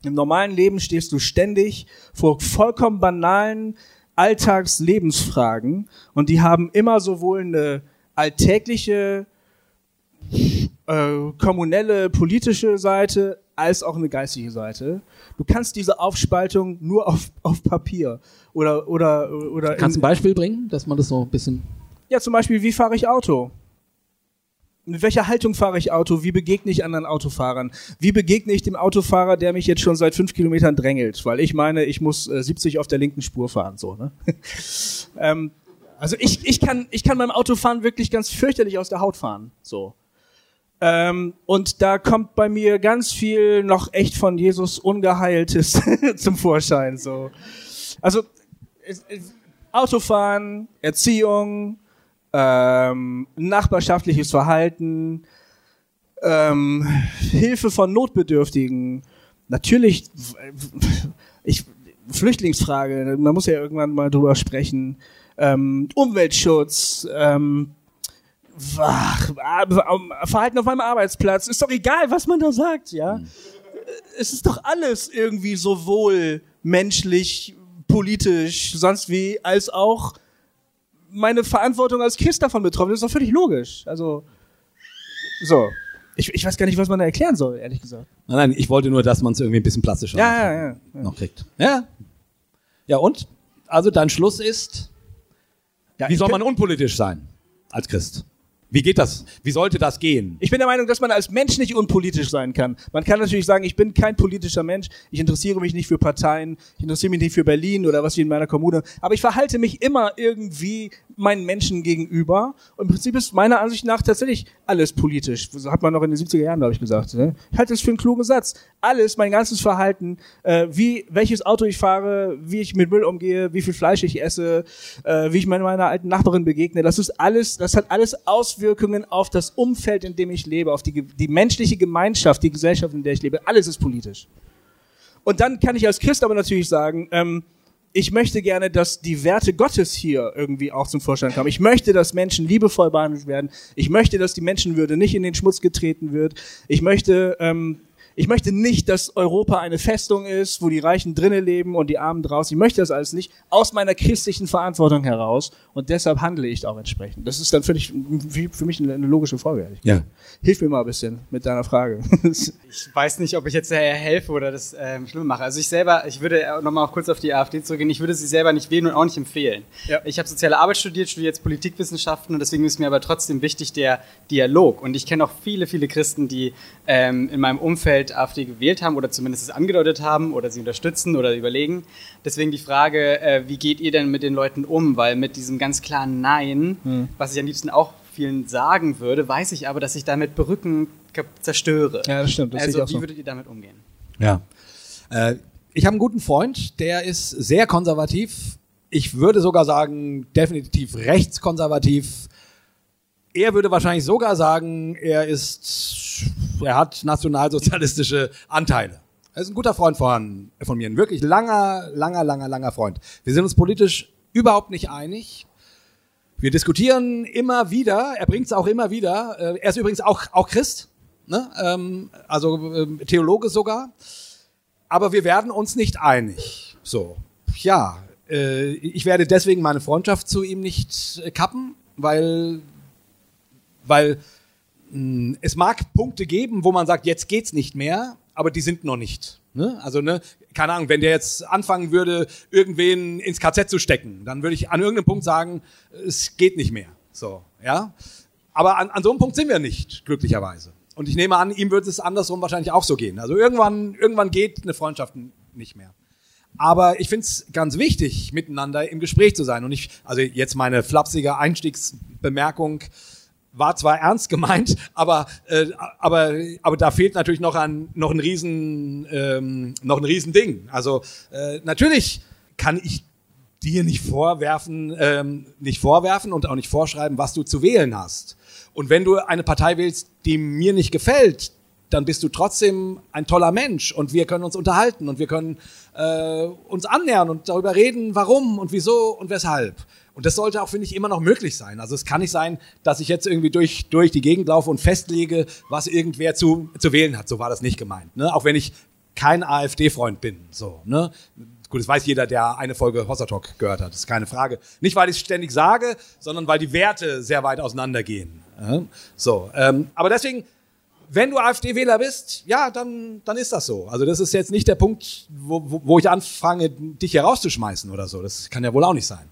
Speaker 1: Im normalen Leben stehst du ständig vor vollkommen banalen Alltagslebensfragen und die haben immer sowohl eine alltägliche, äh, kommunelle, politische Seite als auch eine geistige Seite. Du kannst diese Aufspaltung nur auf, auf Papier oder oder oder
Speaker 3: Kannst du
Speaker 1: in,
Speaker 3: ein Beispiel bringen, dass man das so ein bisschen.
Speaker 1: ja zum Beispiel wie fahre ich Auto? Mit welcher Haltung fahre ich Auto? Wie begegne ich anderen Autofahrern? Wie begegne ich dem Autofahrer, der mich jetzt schon seit fünf Kilometern drängelt? Weil ich meine, ich muss äh, 70 auf der linken Spur fahren, so, ne? ähm, also ich, ich kann, ich kann beim Autofahren wirklich ganz fürchterlich aus der Haut fahren, so. Ähm, und da kommt bei mir ganz viel noch echt von Jesus Ungeheiltes zum Vorschein, so. Also, Autofahren, Erziehung, ähm, nachbarschaftliches Verhalten, ähm, Hilfe von Notbedürftigen, natürlich, ich, Flüchtlingsfrage, man muss ja irgendwann mal drüber sprechen, ähm, Umweltschutz, ähm, ach, Verhalten auf meinem Arbeitsplatz, ist doch egal, was man da sagt, ja. Es ist doch alles irgendwie sowohl menschlich, politisch, sonst wie, als auch meine Verantwortung als Christ davon betroffen. Das ist doch völlig logisch. Also, so. Ich, ich weiß gar nicht, was man da erklären soll, ehrlich gesagt.
Speaker 3: Nein, nein, ich wollte nur, dass man es irgendwie ein bisschen plastischer
Speaker 1: Ja, ja, ja. ja.
Speaker 3: noch kriegt. Ja. Ja, und? Also dein Schluss ist,
Speaker 1: ja
Speaker 3: wie soll man unpolitisch sein als Christ? Wie geht das? Wie sollte das gehen?
Speaker 1: Ich bin der Meinung, dass man als Mensch nicht unpolitisch sein kann. Man kann natürlich sagen, ich bin kein politischer Mensch, ich interessiere mich nicht für Parteien, ich interessiere mich nicht für Berlin oder was wie in meiner Kommune, aber ich verhalte mich immer irgendwie meinen Menschen gegenüber. Und im Prinzip ist meiner Ansicht nach tatsächlich alles politisch. So hat man noch in den 70er Jahren, glaube ich, gesagt. Ne? Ich halte das für einen klugen Satz. Alles, mein ganzes Verhalten, äh, wie welches Auto ich fahre, wie ich mit Müll umgehe, wie viel Fleisch ich esse, äh, wie ich meiner, meiner alten Nachbarin begegne, das ist alles, das hat alles Auswirkungen auf das Umfeld, in dem ich lebe, auf die, die menschliche Gemeinschaft, die Gesellschaft, in der ich lebe. Alles ist politisch. Und dann kann ich als Christ aber natürlich sagen, ähm, ich möchte gerne, dass die Werte Gottes hier irgendwie auch zum Vorschein kommen. Ich möchte, dass Menschen liebevoll behandelt werden. Ich möchte, dass die Menschenwürde nicht in den Schmutz getreten wird. Ich möchte, ähm, ich möchte nicht, dass Europa eine Festung ist, wo die Reichen drinnen leben und die Armen draußen. Ich möchte das alles nicht aus meiner christlichen Verantwortung heraus und deshalb handle ich auch entsprechend. Das ist dann für, dich, für mich eine logische Folge. ehrlich
Speaker 3: Ja.
Speaker 1: Hilf mir mal ein bisschen mit deiner Frage.
Speaker 5: Ich weiß nicht, ob ich jetzt daher helfe oder das ähm, schlimmer mache. Also ich selber, ich würde nochmal kurz auf die AfD zurückgehen, ich würde sie selber nicht wählen und auch nicht empfehlen.
Speaker 1: Ja.
Speaker 5: Ich habe soziale Arbeit studiert, studiere jetzt Politikwissenschaften und deswegen ist mir aber trotzdem wichtig der Dialog. Und ich kenne auch viele, viele Christen, die ähm, in meinem Umfeld AfD gewählt haben oder zumindest es angedeutet haben oder sie unterstützen oder überlegen. Deswegen die Frage, äh, wie geht ihr denn mit den Leuten um? Weil mit diesem ganz klaren Nein,
Speaker 1: Hm.
Speaker 5: was ich am liebsten auch vielen sagen würde, weiß ich aber, dass ich damit Brücken zerstöre.
Speaker 1: Ja, das stimmt, das
Speaker 5: also
Speaker 1: ich auch
Speaker 5: wie
Speaker 1: so.
Speaker 5: würdet ihr damit umgehen?
Speaker 3: Ja. Äh, ich habe einen guten Freund, der ist sehr konservativ. Ich würde sogar sagen, definitiv rechtskonservativ. Er würde wahrscheinlich sogar sagen, er ist, er hat nationalsozialistische Anteile. Er ist ein guter Freund von, von mir, ein wirklich langer, langer, langer, langer Freund. Wir sind uns politisch überhaupt nicht einig. Wir diskutieren immer wieder, er bringt es auch immer wieder. Äh, Er ist übrigens auch, auch Christ, ne? ähm, also ähm, Theologe sogar. Aber wir werden uns nicht einig. So, ja, äh, ich werde deswegen meine Freundschaft zu ihm nicht kappen, weil, weil mh, es mag Punkte geben, wo man sagt, jetzt geht's nicht mehr, aber die sind noch nicht. Ne? Also, ne, keine Ahnung, wenn der jetzt anfangen würde, irgendwen ins KZ zu stecken, dann würde ich an irgendeinem Punkt sagen, es geht nicht mehr. So, ja. Aber an, an so einem Punkt sind wir nicht, glücklicherweise. Und ich nehme an, ihm wird es andersrum wahrscheinlich auch so gehen. Also irgendwann, irgendwann geht eine Freundschaft nicht mehr. Aber ich finde es ganz wichtig, miteinander im Gespräch zu sein. Und ich, also jetzt meine flapsige Einstiegsbemerkung war zwar ernst gemeint, aber, äh, aber, aber da fehlt natürlich noch ein, noch ein riesen, ähm, noch ein riesen Ding. Also äh, natürlich kann ich dir nicht vorwerfen, ähm, nicht vorwerfen und auch nicht vorschreiben, was du zu wählen hast. Und wenn du eine Partei wählst, die mir nicht gefällt, dann bist du trotzdem ein toller Mensch und wir können uns unterhalten und wir können äh, uns annähern und darüber reden, warum und wieso und weshalb. Und das sollte auch, finde ich, immer noch möglich sein. Also es kann nicht sein, dass ich jetzt irgendwie durch, durch die Gegend laufe und festlege, was irgendwer zu, zu wählen hat. So war das nicht gemeint. Ne? Auch wenn ich kein AfD-Freund bin. So, ne? Gut, das weiß jeder, der eine Folge Hossa Talk gehört hat. Das ist keine Frage. Nicht, weil ich es ständig sage, sondern weil die Werte sehr weit auseinandergehen. Ja? So, ähm, aber deswegen, wenn du AfD-Wähler bist, ja, dann, dann ist das so. Also das ist jetzt nicht der Punkt, wo, wo ich anfange, dich hier rauszuschmeißen oder so. Das kann ja wohl auch nicht sein.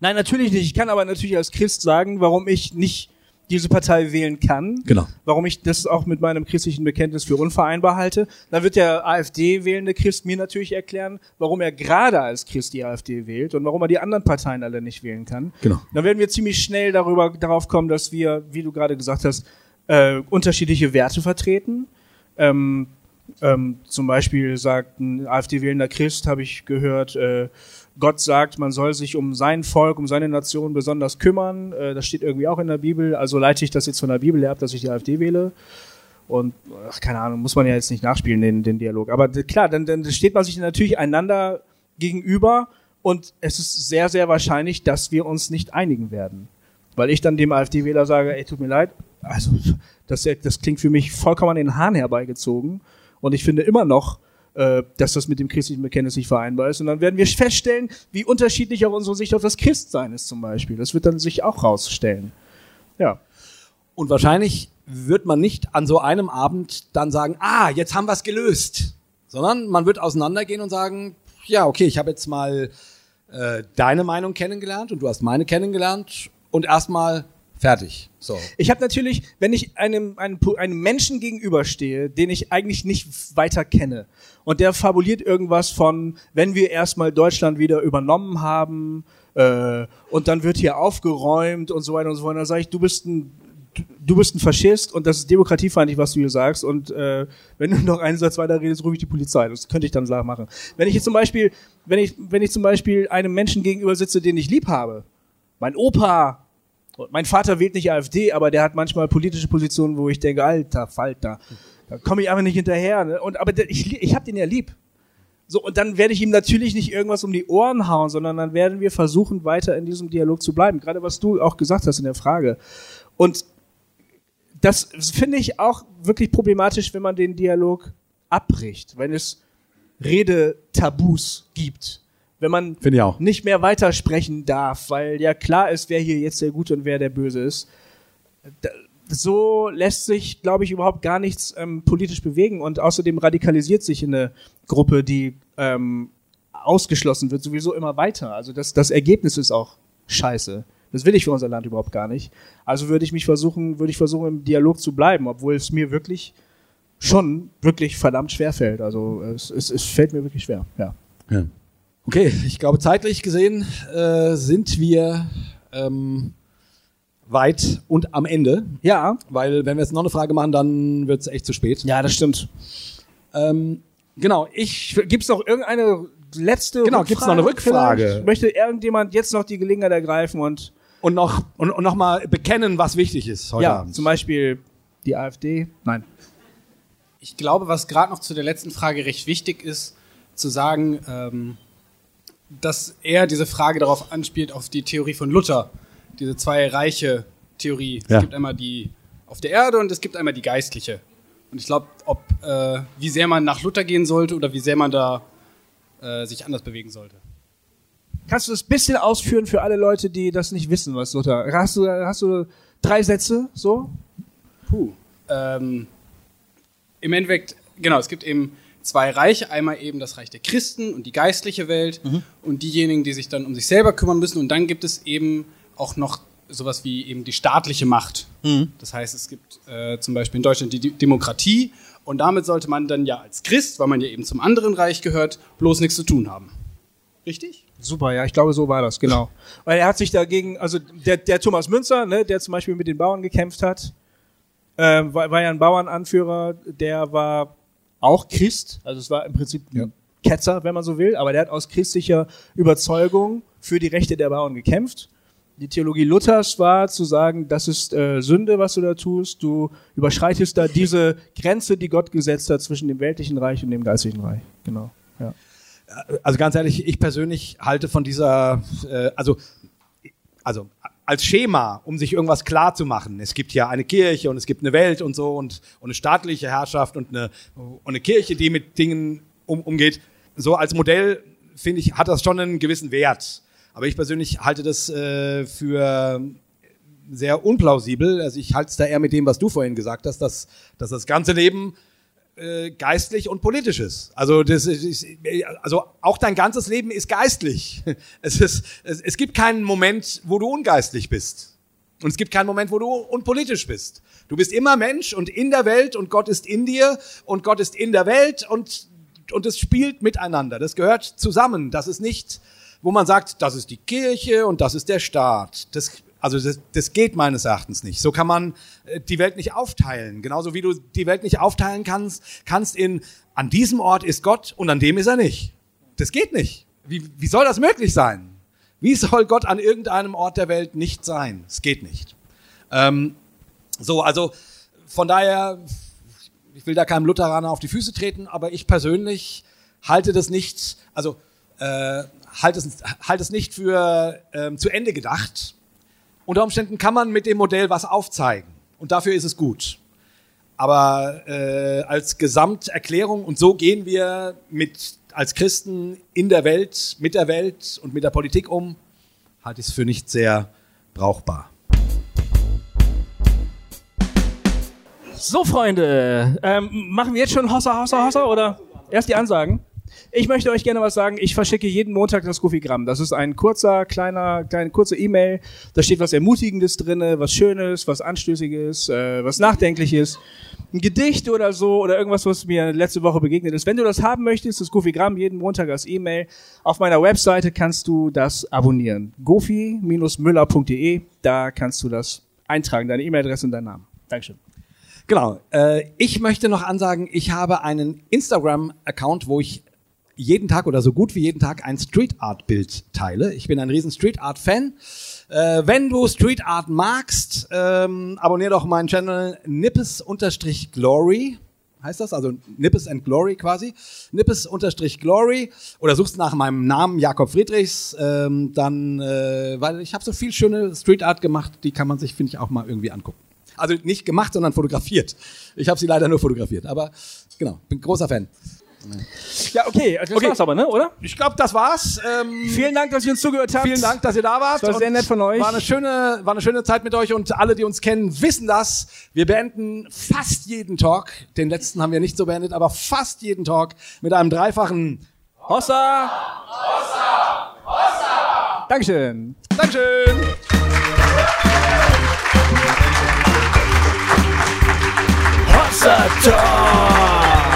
Speaker 1: Nein, natürlich nicht. Ich kann aber natürlich als Christ sagen, warum ich nicht diese Partei wählen kann.
Speaker 3: Genau.
Speaker 1: Warum ich das auch mit meinem christlichen Bekenntnis für unvereinbar halte. Dann wird der AfD-wählende Christ mir natürlich erklären, warum er gerade als Christ die AfD wählt und warum er die anderen Parteien alle nicht wählen kann.
Speaker 3: Genau.
Speaker 1: Dann werden wir ziemlich schnell darüber, darauf kommen, dass wir, wie du gerade gesagt hast, äh, unterschiedliche Werte vertreten. Ähm, ähm, zum Beispiel sagt ein AfD-wählender Christ, habe ich gehört, äh, Gott sagt, man soll sich um sein Volk, um seine Nation besonders kümmern. Äh, das steht irgendwie auch in der Bibel. Also leite ich das jetzt von der Bibel her ab, dass ich die AfD wähle. Und ach, keine Ahnung, muss man ja jetzt nicht nachspielen, den, den Dialog. Aber klar, dann, dann steht man sich natürlich einander gegenüber und es ist sehr, sehr wahrscheinlich, dass wir uns nicht einigen werden. Weil ich dann dem AfD-Wähler sage, ey, tut mir leid, also das, das klingt für mich vollkommen an den Haaren herbeigezogen. Und ich finde immer noch, äh, dass das mit dem christlichen Bekenntnis nicht vereinbar ist. Und dann werden wir feststellen, wie unterschiedlich auch unsere Sicht auf das Christsein ist zum Beispiel. Das wird dann sich auch rausstellen. Ja.
Speaker 3: Und wahrscheinlich wird man nicht an so einem Abend dann sagen, ah, jetzt haben wir es gelöst. Sondern man wird auseinandergehen und sagen, ja, okay, ich habe jetzt mal äh, deine Meinung kennengelernt und du hast meine kennengelernt und erstmal Fertig. So.
Speaker 1: Ich habe natürlich, wenn ich einem, einem, einem Menschen gegenüberstehe, den ich eigentlich nicht weiter kenne, und der fabuliert irgendwas von, wenn wir erstmal Deutschland wieder übernommen haben, äh, und dann wird hier aufgeräumt und so weiter und so fort, dann sage ich, du bist ein du bist ein Faschist und das ist demokratiefeindlich, was du hier sagst. Und äh, wenn du noch einen Satz weiter redest, rufe ich die Polizei. Das könnte ich dann sagen machen. Wenn ich jetzt zum Beispiel, wenn ich, wenn ich zum Beispiel einem Menschen gegenüber sitze, den ich lieb habe, mein Opa, mein Vater wählt nicht AfD, aber der hat manchmal politische Positionen, wo ich denke, alter Falter, da komme ich einfach nicht hinterher. Ne? Und aber der, ich, ich habe den ja lieb. So, und dann werde ich ihm natürlich nicht irgendwas um die Ohren hauen, sondern dann werden wir versuchen, weiter in diesem Dialog zu bleiben. Gerade was du auch gesagt hast in der Frage. Und das finde ich auch wirklich problematisch, wenn man den Dialog abbricht, wenn es Redetabus gibt. Wenn man nicht mehr weitersprechen darf, weil ja klar ist, wer hier jetzt der Gute und wer der Böse ist. So lässt sich, glaube ich, überhaupt gar nichts ähm, politisch bewegen und außerdem radikalisiert sich eine Gruppe, die ähm, ausgeschlossen wird, sowieso immer weiter. Also das, das Ergebnis ist auch scheiße. Das will ich für unser Land überhaupt gar nicht. Also würde ich mich versuchen, würde ich versuchen, im Dialog zu bleiben, obwohl es mir wirklich schon wirklich verdammt schwer fällt. Also es, es, es fällt mir wirklich schwer, ja.
Speaker 3: Ja. Okay, ich glaube, zeitlich gesehen äh, sind wir ähm, weit und am Ende.
Speaker 1: Ja,
Speaker 3: Weil wenn wir jetzt noch eine Frage machen, dann wird es echt zu spät.
Speaker 1: ja, das stimmt.
Speaker 3: Ähm, genau, ich
Speaker 1: Gibt es noch irgendeine letzte
Speaker 3: Genau, gibt's noch eine Rückfrage?
Speaker 1: vielleicht? Möchte irgendjemand jetzt noch die Gelegenheit ergreifen und
Speaker 3: und noch und, und noch mal bekennen, was wichtig ist heute
Speaker 1: ja,
Speaker 3: Abend.
Speaker 1: zum Beispiel die AfD? Nein.
Speaker 5: Ich glaube, was gerade noch zu der letzten Frage recht wichtig ist, zu sagen, ähm, dass er diese Frage darauf anspielt, auf die Theorie von Luther, diese zwei reiche Theorie.
Speaker 3: Ja.
Speaker 5: Es gibt einmal die auf der Erde und es gibt einmal die geistliche. Und ich glaube, ob äh, wie sehr man nach Luther gehen sollte oder wie sehr man da äh, sich anders bewegen sollte.
Speaker 1: Kannst du das bisschen ausführen für alle Leute, die das nicht wissen, was Luther? Hast du, hast du drei Sätze so?
Speaker 5: Puh. Ähm, Im Endeffekt, genau, es gibt eben zwei Reiche. Einmal eben das Reich der Christen und die geistliche Welt und diejenigen, die sich dann um sich selber kümmern müssen. Und dann gibt es eben auch noch sowas wie eben die staatliche Macht. Das heißt, es gibt äh, zum Beispiel in Deutschland die Di- Demokratie und damit sollte man dann ja als Christ, weil man ja eben zum anderen Reich gehört, bloß nichts zu tun haben. Richtig?
Speaker 1: Super, ja, ich glaube, so war das, genau. Weil er hat sich dagegen, also der, der Thomas Münzer, ne, der zum Beispiel mit den Bauern gekämpft hat, ähm, war, war ja ein Bauernanführer, der war auch Christ, also es war im Prinzip ein Ketzer, wenn man so will, aber der hat aus christlicher Überzeugung für die Rechte der Bauern gekämpft. Die Theologie Luthers war zu sagen, das ist äh, Sünde, was du da tust. Du überschreitest da diese Grenze, die Gott gesetzt hat zwischen dem weltlichen Reich und dem geistlichen Reich. Genau. Ja.
Speaker 3: also ganz ehrlich, ich persönlich halte von dieser, äh, also, also als Schema, um sich irgendwas klar zu machen. Es gibt ja eine Kirche und es gibt eine Welt und so und, und eine staatliche Herrschaft und eine, und eine Kirche, die mit Dingen um, umgeht. So als Modell, finde ich, hat das schon einen gewissen Wert. Aber ich persönlich halte das äh, für sehr unplausibel. Also ich halte es da eher mit dem, was du vorhin gesagt hast, dass, dass das ganze Leben äh, geistlich und politisch ist. Also das ist, also auch dein ganzes Leben ist geistlich. Es ist es, es gibt keinen Moment, wo du ungeistlich bist. Und es gibt keinen Moment, wo du unpolitisch bist. Du bist immer Mensch und in der Welt und Gott ist in dir und Gott ist in der Welt und und es spielt miteinander. Das gehört zusammen. Das ist nicht, wo man sagt, das ist die Kirche und das ist der Staat. Das also das, das geht meines Erachtens nicht. So kann man äh, die Welt nicht aufteilen. Genauso wie du die Welt nicht aufteilen kannst, kannst in an diesem Ort ist Gott und an dem ist er nicht. Das geht nicht. Wie, wie soll das möglich sein? Wie soll Gott an irgendeinem Ort der Welt nicht sein? Es geht nicht. Ähm, so, also von daher, ich will da keinem Lutheraner auf die Füße treten, aber ich persönlich halte das nicht, also äh, halte es, halte es nicht für ähm, zu Ende gedacht. Unter Umständen kann man mit dem Modell was aufzeigen und dafür ist es gut. Aber äh, als Gesamterklärung und so gehen wir mit als Christen in der Welt, mit der Welt und mit der Politik um, halte ich es für nicht sehr brauchbar.
Speaker 1: So, Freunde, ähm, machen wir jetzt schon Hossa, Hossa, Hossa oder erst die Ansagen? Ich möchte euch gerne was sagen. Ich verschicke jeden Montag das Goofy-Gramm. Das ist ein kurzer, kleiner, kleine, kurze E-Mail. Da steht was Ermutigendes drinne, was Schönes, was Anstößiges, äh, was Nachdenkliches. Ein Gedicht oder so oder irgendwas, was mir letzte Woche begegnet ist. Wenn du das haben möchtest, das Goofy-Gramm jeden Montag als E-Mail. Auf meiner Webseite kannst du das abonnieren. gofi-müller.de. Da kannst du das eintragen, deine E-Mail-Adresse und deinen Namen. Dankeschön.
Speaker 3: Genau. Äh, ich möchte noch ansagen, ich habe einen Instagram-Account, wo ich jeden Tag oder so gut wie jeden Tag ein Street Art Bild teile. Ich bin ein riesen Street Art Fan. Äh, wenn du Street Art magst, ähm, abonnier doch meinen Channel nippes-glory. Heißt das? Also Nippes and Glory quasi. Nippes-Glory. Oder suchst nach meinem Namen Jakob Friedrichs. Ähm, dann, äh, weil ich habe so viel schöne Street Art gemacht, die kann man sich, finde ich, auch mal irgendwie angucken. Also nicht gemacht, sondern fotografiert. Ich habe sie leider nur fotografiert. Aber genau, bin großer Fan.
Speaker 1: Ja, okay, also das
Speaker 3: Okay.
Speaker 1: war's aber, ne, oder?
Speaker 3: Ich glaube, das war's. Ähm,
Speaker 1: Vielen Dank, dass ihr uns zugehört habt.
Speaker 3: Vielen Dank, dass ihr da wart.
Speaker 1: Das war sehr nett von euch.
Speaker 3: War eine schöne, war eine schöne Zeit mit euch und alle, die uns kennen, wissen das. Wir beenden fast jeden Talk. Den letzten haben wir nicht so beendet, aber fast jeden Talk mit einem dreifachen
Speaker 1: Hossa! Hossa! Hossa! Dankeschön.
Speaker 3: Dankeschön.
Speaker 2: Hossa Talk.